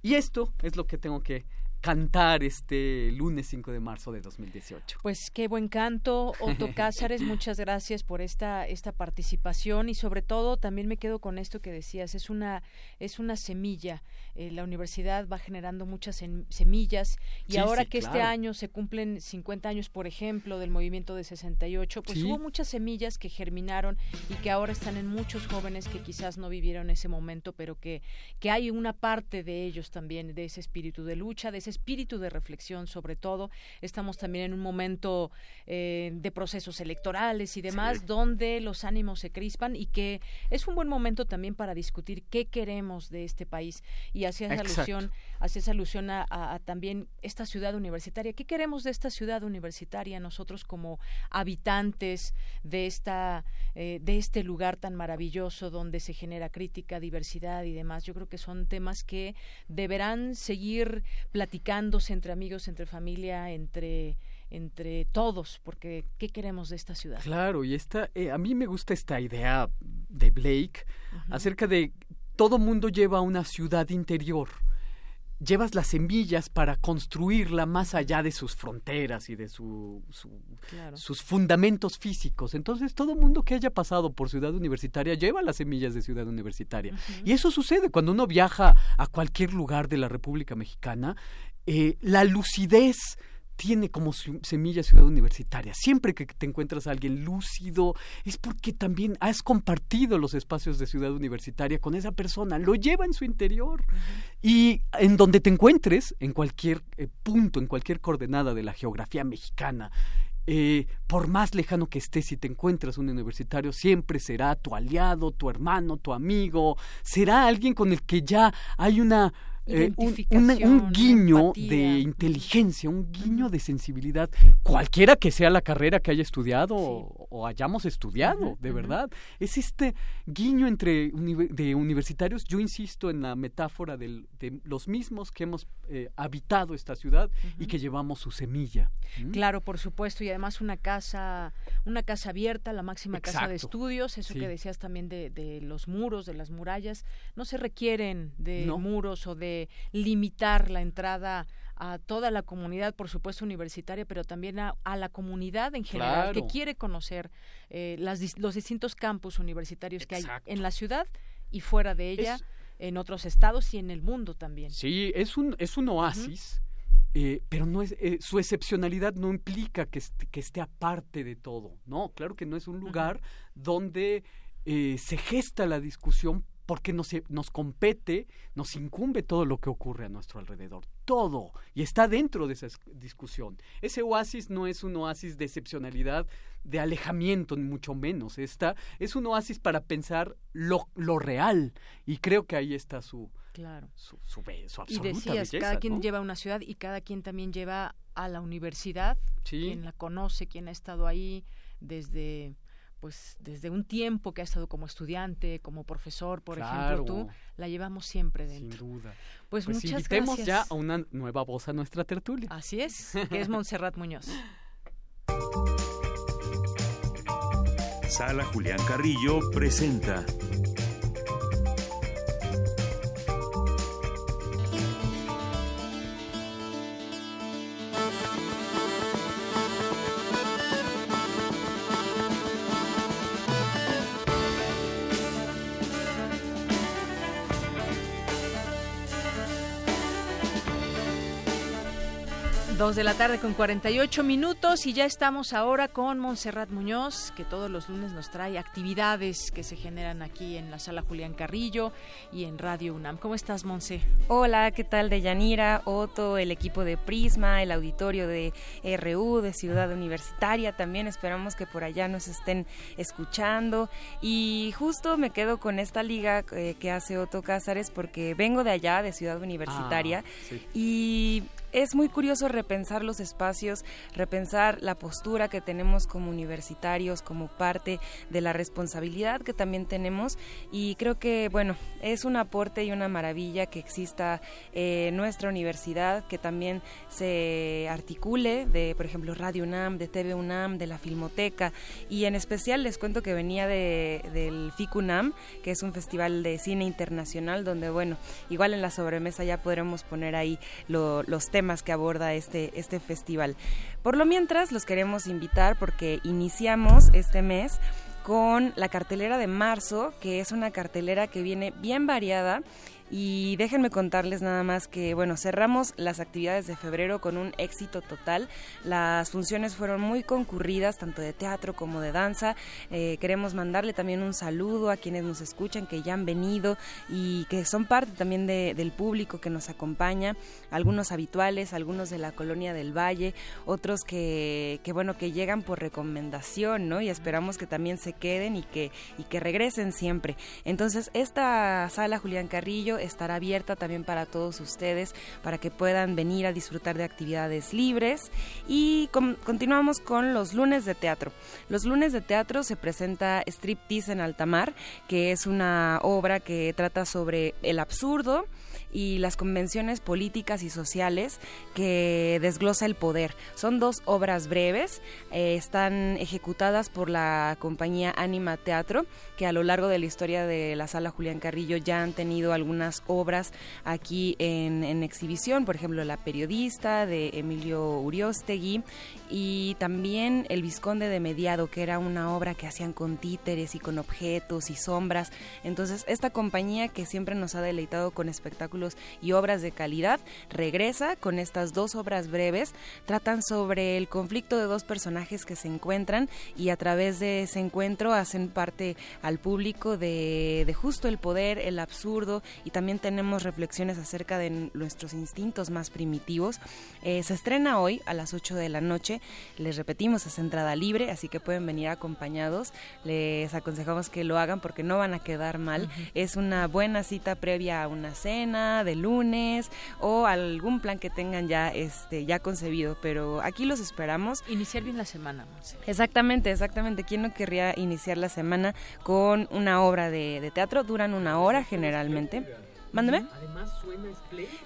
Y esto es lo que tengo que cantar este lunes 5 de marzo de 2018. Pues qué buen canto, Otto Cázares, muchas gracias por esta esta participación y sobre todo también me quedo con esto que decías, es una es una semilla. Eh, la universidad va generando muchas semillas y ahora que este año se cumplen 50 años, por ejemplo, del movimiento de 68, pues hubo muchas semillas que germinaron y que ahora están en muchos jóvenes que quizás no vivieron ese momento, pero que que hay una parte de ellos también de ese espíritu de lucha, de ese espíritu de reflexión sobre todo. Estamos también en un momento eh, de procesos electorales y demás donde los ánimos se crispan y que es un buen momento también para discutir qué queremos de este país y hacia esa alusión, hacia esa alusión a, también esta ciudad universitaria. ¿Qué queremos de esta ciudad universitaria nosotros como habitantes de esta eh, de este lugar tan maravilloso donde se genera crítica, diversidad y demás? Yo creo que son temas que deberán seguir platicándose entre amigos, entre familia, entre entre todos, porque ¿qué queremos de esta ciudad? Claro, y esta, eh, a mí me gusta esta idea de Blake acerca de todo mundo lleva una ciudad interior. Llevas las semillas para construirla más allá de sus fronteras y de su, sus fundamentos físicos. Entonces, todo mundo que haya pasado por ciudad universitaria lleva las semillas de ciudad universitaria. Y eso sucede cuando uno viaja a cualquier lugar de la República Mexicana. Eh, la lucidez tiene como semilla ciudad universitaria. Siempre que te encuentras a alguien lúcido, es porque también has compartido los espacios de ciudad universitaria con esa persona, lo lleva en su interior. Y en donde te encuentres, en cualquier eh, punto, en cualquier coordenada de la geografía mexicana, eh, por más lejano que estés, si te encuentras un universitario, siempre será tu aliado, tu hermano, tu amigo, será alguien con el que ya hay una eh, un, guiño de inteligencia, un guiño de sensibilidad, cualquiera que sea la carrera que haya estudiado o, hayamos estudiado, de verdad. Es este guiño entre de universitarios, yo insisto en la metáfora de los mismos que hemos eh, habitado esta ciudad y que llevamos su semilla. Claro, por supuesto, y además una casa, una casa abierta, la máxima casa de estudios, eso que decías también de, los muros, de las murallas, no se requieren de muros o de limitar la entrada a toda la comunidad, por supuesto universitaria, pero también a, la comunidad en general que quiere conocer eh, las, los distintos campus universitarios que hay en la ciudad y fuera de ella, en otros estados y en el mundo también. Sí, es un, es un oasis. Eh, pero no es, eh, su excepcionalidad no implica que, que esté aparte de todo, no, claro que no es un lugar donde se gesta la discusión porque nos, nos compete, nos incumbe todo lo que ocurre a nuestro alrededor, todo, y está dentro de esa discusión. Ese oasis no es un oasis de excepcionalidad, de alejamiento, ni mucho menos, está, es un oasis para pensar lo, lo real, y creo que ahí está su, claro. su, su, y decías, cada quien lleva una ciudad y cada quien también lleva a la universidad, quien la conoce, quien ha estado ahí desde pues desde un tiempo que ha estado como estudiante, como profesor, por ejemplo, tú, la llevamos siempre dentro. Sin duda. Pues, pues muchas invitemos ya a una nueva voz a nuestra tertulia. Así es, que es Montserrat Muñoz. Sala Julián Carrillo presenta Dos de la tarde con 48 minutos y ya estamos ahora con Montserrat Muñoz, que todos los lunes nos trae actividades que se generan aquí en la sala Julián Carrillo y en Radio UNAM. ¿Cómo estás, Monse? Hola, ¿qué tal? De Yanira, Otto, el equipo de Prisma, el auditorio de RU, de Ciudad Universitaria. También esperamos que por allá nos estén escuchando. Y justo me quedo con esta liga eh, que hace Otto Cázares porque vengo de allá, de Ciudad Universitaria. Ah, y es muy curioso repensar los espacios, repensar la postura que tenemos como universitarios, como parte de la responsabilidad que también tenemos. Y creo que, bueno, es un aporte y una maravilla que exista eh, nuestra universidad, que también se articule de, por ejemplo, Radio UNAM, de TV UNAM, de la Filmoteca. Y en especial les cuento que venía de, del FICUNAM, que es un festival de cine internacional donde, bueno, igual en la sobremesa ya podremos poner ahí los temas que aborda este, este festival. Por lo mientras, los queremos invitar porque iniciamos este mes con la cartelera de marzo, que es una cartelera que viene bien variada y déjenme contarles nada más que, bueno, cerramos las actividades de febrero con un éxito total. Las funciones fueron muy concurridas, tanto de teatro como de danza. Eh, queremos mandarle también un saludo a quienes nos escuchan, que ya han venido y que son parte también del público que nos acompaña. Algunos habituales, algunos de la colonia del Valle, otros que, que bueno, que llegan por recomendación, ¿no? Y esperamos que también se queden y que, y que regresen siempre. Entonces, esta sala Julián Carrillo estará abierta también para todos ustedes, para que puedan venir a disfrutar de actividades libres. Y continuamos con los lunes de teatro. Los lunes de teatro se presenta Striptease en Altamar, que es una obra que trata sobre el absurdo, y las convenciones políticas y sociales que desglosa el poder. Son dos obras breves, eh, están ejecutadas por la compañía Anima Teatro, que a lo largo de la historia de la sala Julián Carrillo ya han tenido algunas obras aquí en, en exhibición, por ejemplo La periodista de Emilio Uriostegui y también El Visconde de Mediado, que era una obra que hacían con títeres y con objetos y sombras. Entonces, esta compañía que siempre nos ha deleitado con espectáculos y obras de calidad regresa con estas dos obras breves. Tratan sobre el conflicto de dos personajes que se encuentran y a través de ese encuentro hacen parte al público de, de justo el poder, el absurdo y también tenemos reflexiones acerca de nuestros instintos más primitivos. Eh, se estrena hoy a las 8 de la noche les repetimos, es entrada libre, así que pueden venir acompañados. Les aconsejamos que lo hagan porque no van a quedar mal. Es una buena cita previa a una cena de lunes o algún plan que tengan ya este ya concebido, pero aquí los esperamos. Iniciar bien la semana. Exactamente, exactamente. ¿Quién no querría iniciar la semana con una obra de, de teatro? Duran una hora generalmente. Mándeme. Además suena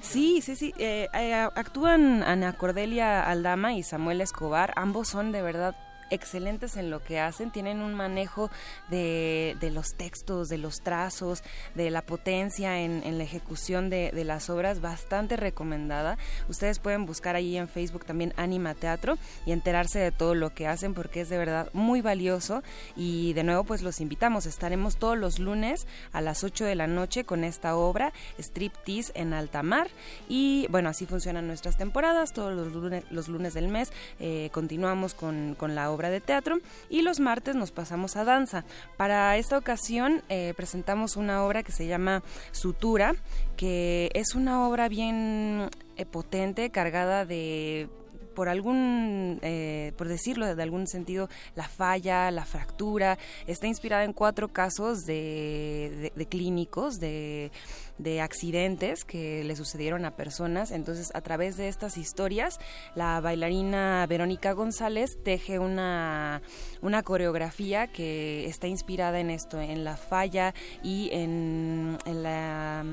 Sí, sí, sí. Eh, eh, actúan Ana Cordelia Aldama y Samuel Escobar. Ambos son de verdad excelentes en lo que hacen, tienen un manejo de, de los textos, de los trazos, de la potencia en, la ejecución de, de, las obras, bastante recomendada. Ustedes pueden buscar ahí en Facebook también Anima Teatro y enterarse de todo lo que hacen porque es de verdad muy valioso y de nuevo pues los invitamos, estaremos todos los lunes a las 8 de la noche con esta obra Striptease en alta mar y bueno, así funcionan nuestras temporadas, todos los lunes, los lunes del mes eh, continuamos con, con la obra obra de teatro y los martes nos pasamos a danza. Para esta ocasión eh, presentamos una obra que se llama Sutura, que es una obra bien eh, potente, cargada de por algún, eh, por decirlo de algún sentido, la falla, la fractura. Está inspirada en cuatro casos de, de clínicos, de de accidentes que le sucedieron a personas. Entonces, a través de estas historias, la bailarina Verónica González teje una, una coreografía que está inspirada en esto, en la falla y en, la,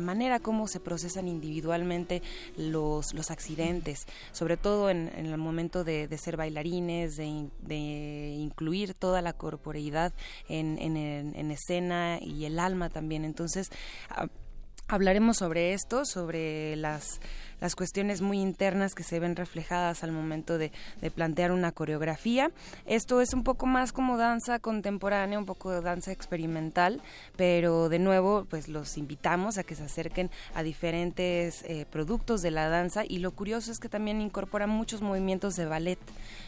manera como se procesan individualmente los, los accidentes, sobre todo en, el momento de, ser bailarines, de, de, incluir toda la corporeidad en, en, escena y el alma también. Entonces, Hablaremos sobre esto, sobre las las cuestiones muy internas que se ven reflejadas al momento de, plantear una coreografía. Esto es un poco más como danza contemporánea, un poco de danza experimental, pero de nuevo pues los invitamos a que se acerquen a diferentes eh, productos de la danza y lo curioso es que también incorpora muchos movimientos de ballet.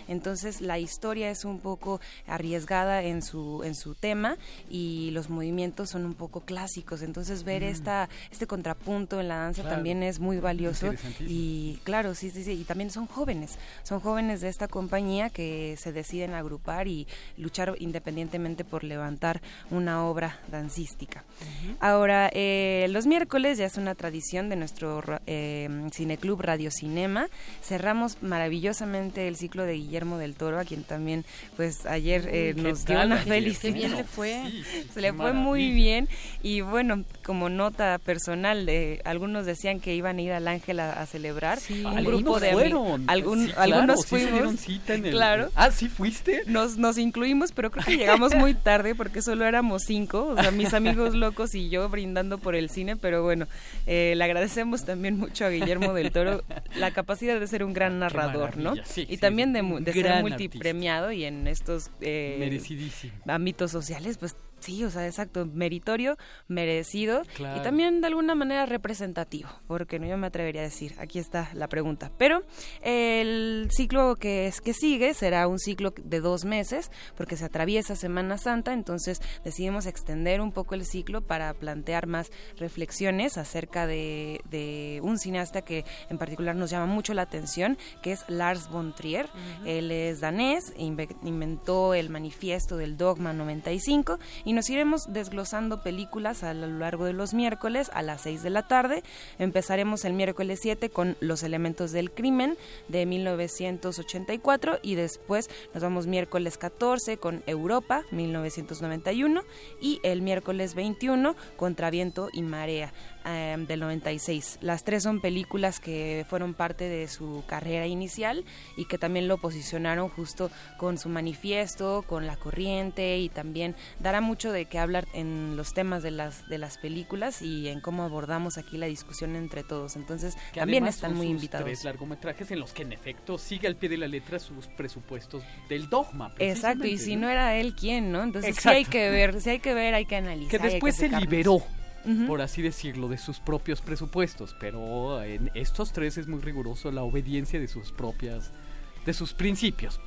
Entonces la historia es un poco arriesgada en su, en su tema y los movimientos son un poco clásicos. Entonces ver mm. esta, este contrapunto en la danza también es muy valioso y claro, sí, sí, sí, y también son jóvenes, son jóvenes de esta compañía que se deciden agrupar y luchar independientemente por levantar una obra dancística. Ahora, eh, los miércoles ya es una tradición de nuestro eh, cineclub Radio Cinema. Cerramos maravillosamente el ciclo de Guillermo del Toro, a quien también, pues ayer eh, nos dio una felicidad. bien le fue. se le fue muy bien. Y bueno, como nota personal, de algunos decían que iban a ir al Ángel a a, celebrar. un grupo de fueron. Algún, algunos fuimos. Claro. Ah, sí fuiste. Nos, nos incluimos, pero creo que llegamos muy tarde porque solo éramos cinco, o sea, mis amigos locos y yo brindando por el cine, pero bueno, eh, le agradecemos también mucho a Guillermo del Toro la capacidad de ser un gran narrador, ¿no? y también de, de ser multipremiado y en estos eh, ámbitos sociales, pues Sí, o sea, exacto, meritorio, merecido y también de alguna manera representativo, porque no yo me atrevería a decir, aquí está la pregunta. Pero el ciclo que es que sigue será un ciclo de dos meses, porque se atraviesa Semana Santa, entonces decidimos extender un poco el ciclo para plantear más reflexiones acerca de, un cineasta que en particular nos llama mucho la atención, que es Lars von Trier. Él es danés, inventó el manifiesto del Dogma 95 y y nos iremos desglosando películas a lo largo de los miércoles a las 6 de la tarde. Empezaremos el miércoles 7 con Los elementos del crimen de 1984 y después nos vamos miércoles 14 con Europa 1991 y el miércoles 21 Contra viento y marea Em, del 96. Las tres son películas que fueron parte de su carrera inicial y que también lo posicionaron justo con su manifiesto, con la corriente y también dará mucho de qué hablar en los temas de las, de las películas y en cómo abordamos aquí la discusión entre todos. Entonces también están muy invitados. Tres largometrajes en los que en efecto sigue al pie de la letra sus presupuestos del dogma. Exacto, y si ¿no? era él, ¿quién? ¿no? Entonces sí hay que ver, sí hay que ver, hay que analizar. Que después se liberó por así decirlo, de sus propios presupuestos, pero en estos tres es muy riguroso la obediencia de sus propias, de sus principios.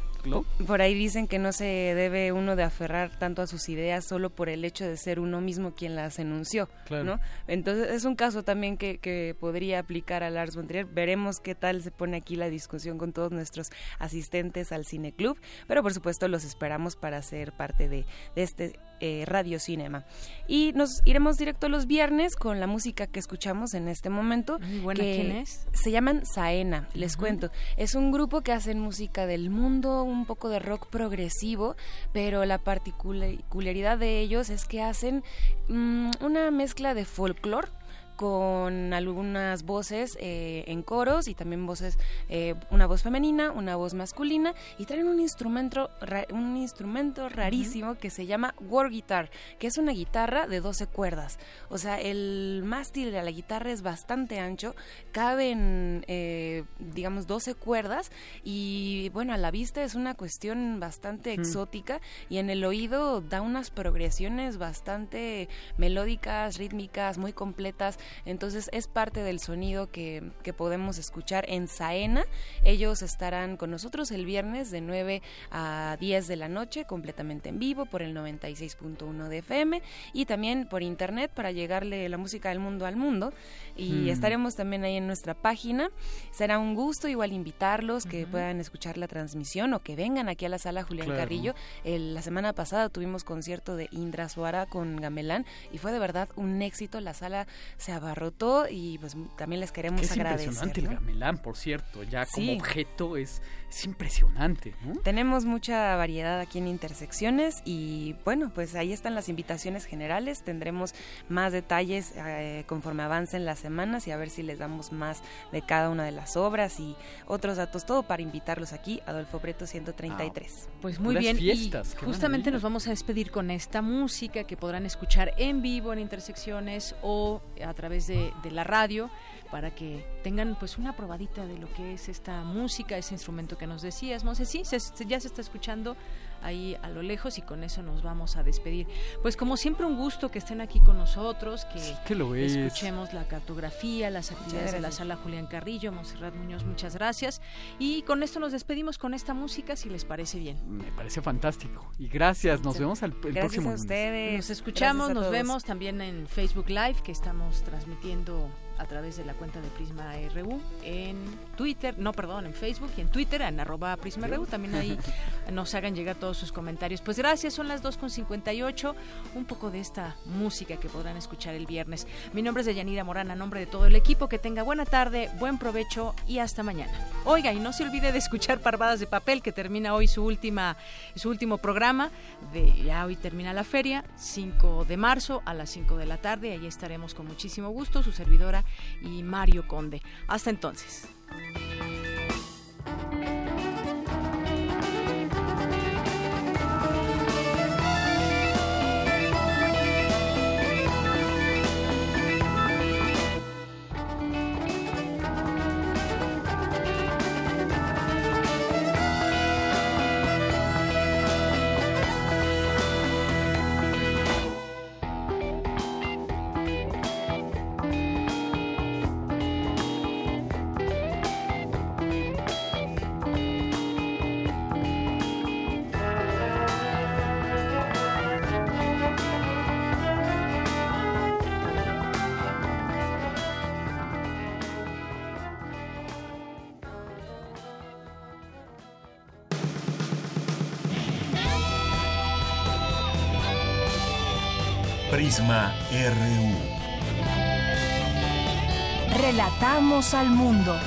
Por ahí dicen que no se debe uno de aferrar tanto a sus ideas solo por el hecho de ser uno mismo quien las enunció, ¿no? Entonces es un caso también que, que podría aplicar a Lars von Trier. Veremos qué tal se pone aquí la discusión con todos nuestros asistentes al Cine Club, pero por supuesto los esperamos para ser parte de, de este eh, Radio Cinema. Y nos iremos directo los viernes con la música que escuchamos en este momento. Muy buena, ¿quién es? Se llaman Saena, les cuento. Es un grupo que hacen música del mundo, un poco de rock progresivo, pero la particularidad de ellos es que hacen mm, una mezcla de folclore con algunas voces eh, en coros y también voces, eh, una voz femenina, una voz masculina y traen un instrumento, un instrumento rarísimo que se llama war guitar, que es una guitarra de 12 cuerdas. O sea, el mástil de la guitarra es bastante ancho, caben, eh, digamos, 12 cuerdas y bueno, a la vista es una cuestión bastante exótica y en el oído da unas progresiones bastante melódicas, rítmicas, muy completas entonces es parte del sonido que, podemos escuchar en Saena. Ellos estarán con nosotros el viernes de 9 a 10 de la noche, completamente en vivo por el 96.1 de FM y también por internet para llegarle la música del mundo al mundo. Y hmm. estaremos también ahí en nuestra página. Será un gusto igual invitarlos, que puedan escuchar la transmisión o que vengan aquí a la sala Julián Carrillo. la semana pasada tuvimos concierto de Indra Suara con Gamelán y fue de verdad un éxito. La sala se abarrotó y pues también les queremos es agradecer. impresionante el gamelán, por cierto, ya como objeto es, es impresionante. Tenemos mucha variedad aquí en Intersecciones y bueno, pues ahí están las invitaciones generales. Tendremos más detalles eh, conforme avancen las semanas y a ver si les damos más de cada una de las obras y otros datos, todo para invitarlos aquí, Adolfo Preto 133. Ah, pues muy bien, fiestas, y justamente nos vamos a despedir con esta música que podrán escuchar en vivo en Intersecciones o a través de, la radio para que tengan pues una probadita de lo que es esta música, ese instrumento que nos decías, no sé si ya se está escuchando ahí a lo lejos y con eso nos vamos a despedir. Pues como siempre un gusto que estén aquí con nosotros, que, lo escuchemos la cartografía, las actividades de la sala Julián Carrillo, Monserrat Muñoz, muchas gracias. Y con esto nos despedimos con esta música, si les parece bien. Me parece fantástico. Y gracias, nos vemos el, el próximo. Gracias a ustedes. Nos escuchamos, nos vemos también en Facebook Live, que estamos transmitiendo a través de la cuenta de Prisma RU en Twitter, no, perdón, en Facebook y en Twitter, en arroba Prisma RU. También ahí nos hagan llegar todos sus comentarios. Pues gracias, son las 2.58, un poco de esta música que podrán escuchar el viernes. Mi nombre es Deyanira Morán, a nombre de todo el equipo, que tenga buena tarde, buen provecho y hasta mañana. Oiga, y no se olvide de escuchar Parvadas de Papel, que termina hoy su última, su último programa, de ya hoy termina la feria, 5 de marzo a las 5 de la tarde, ahí estaremos con muchísimo gusto, su servidora y Mario Conde. Hasta entonces. RU. Relatamos al mundo.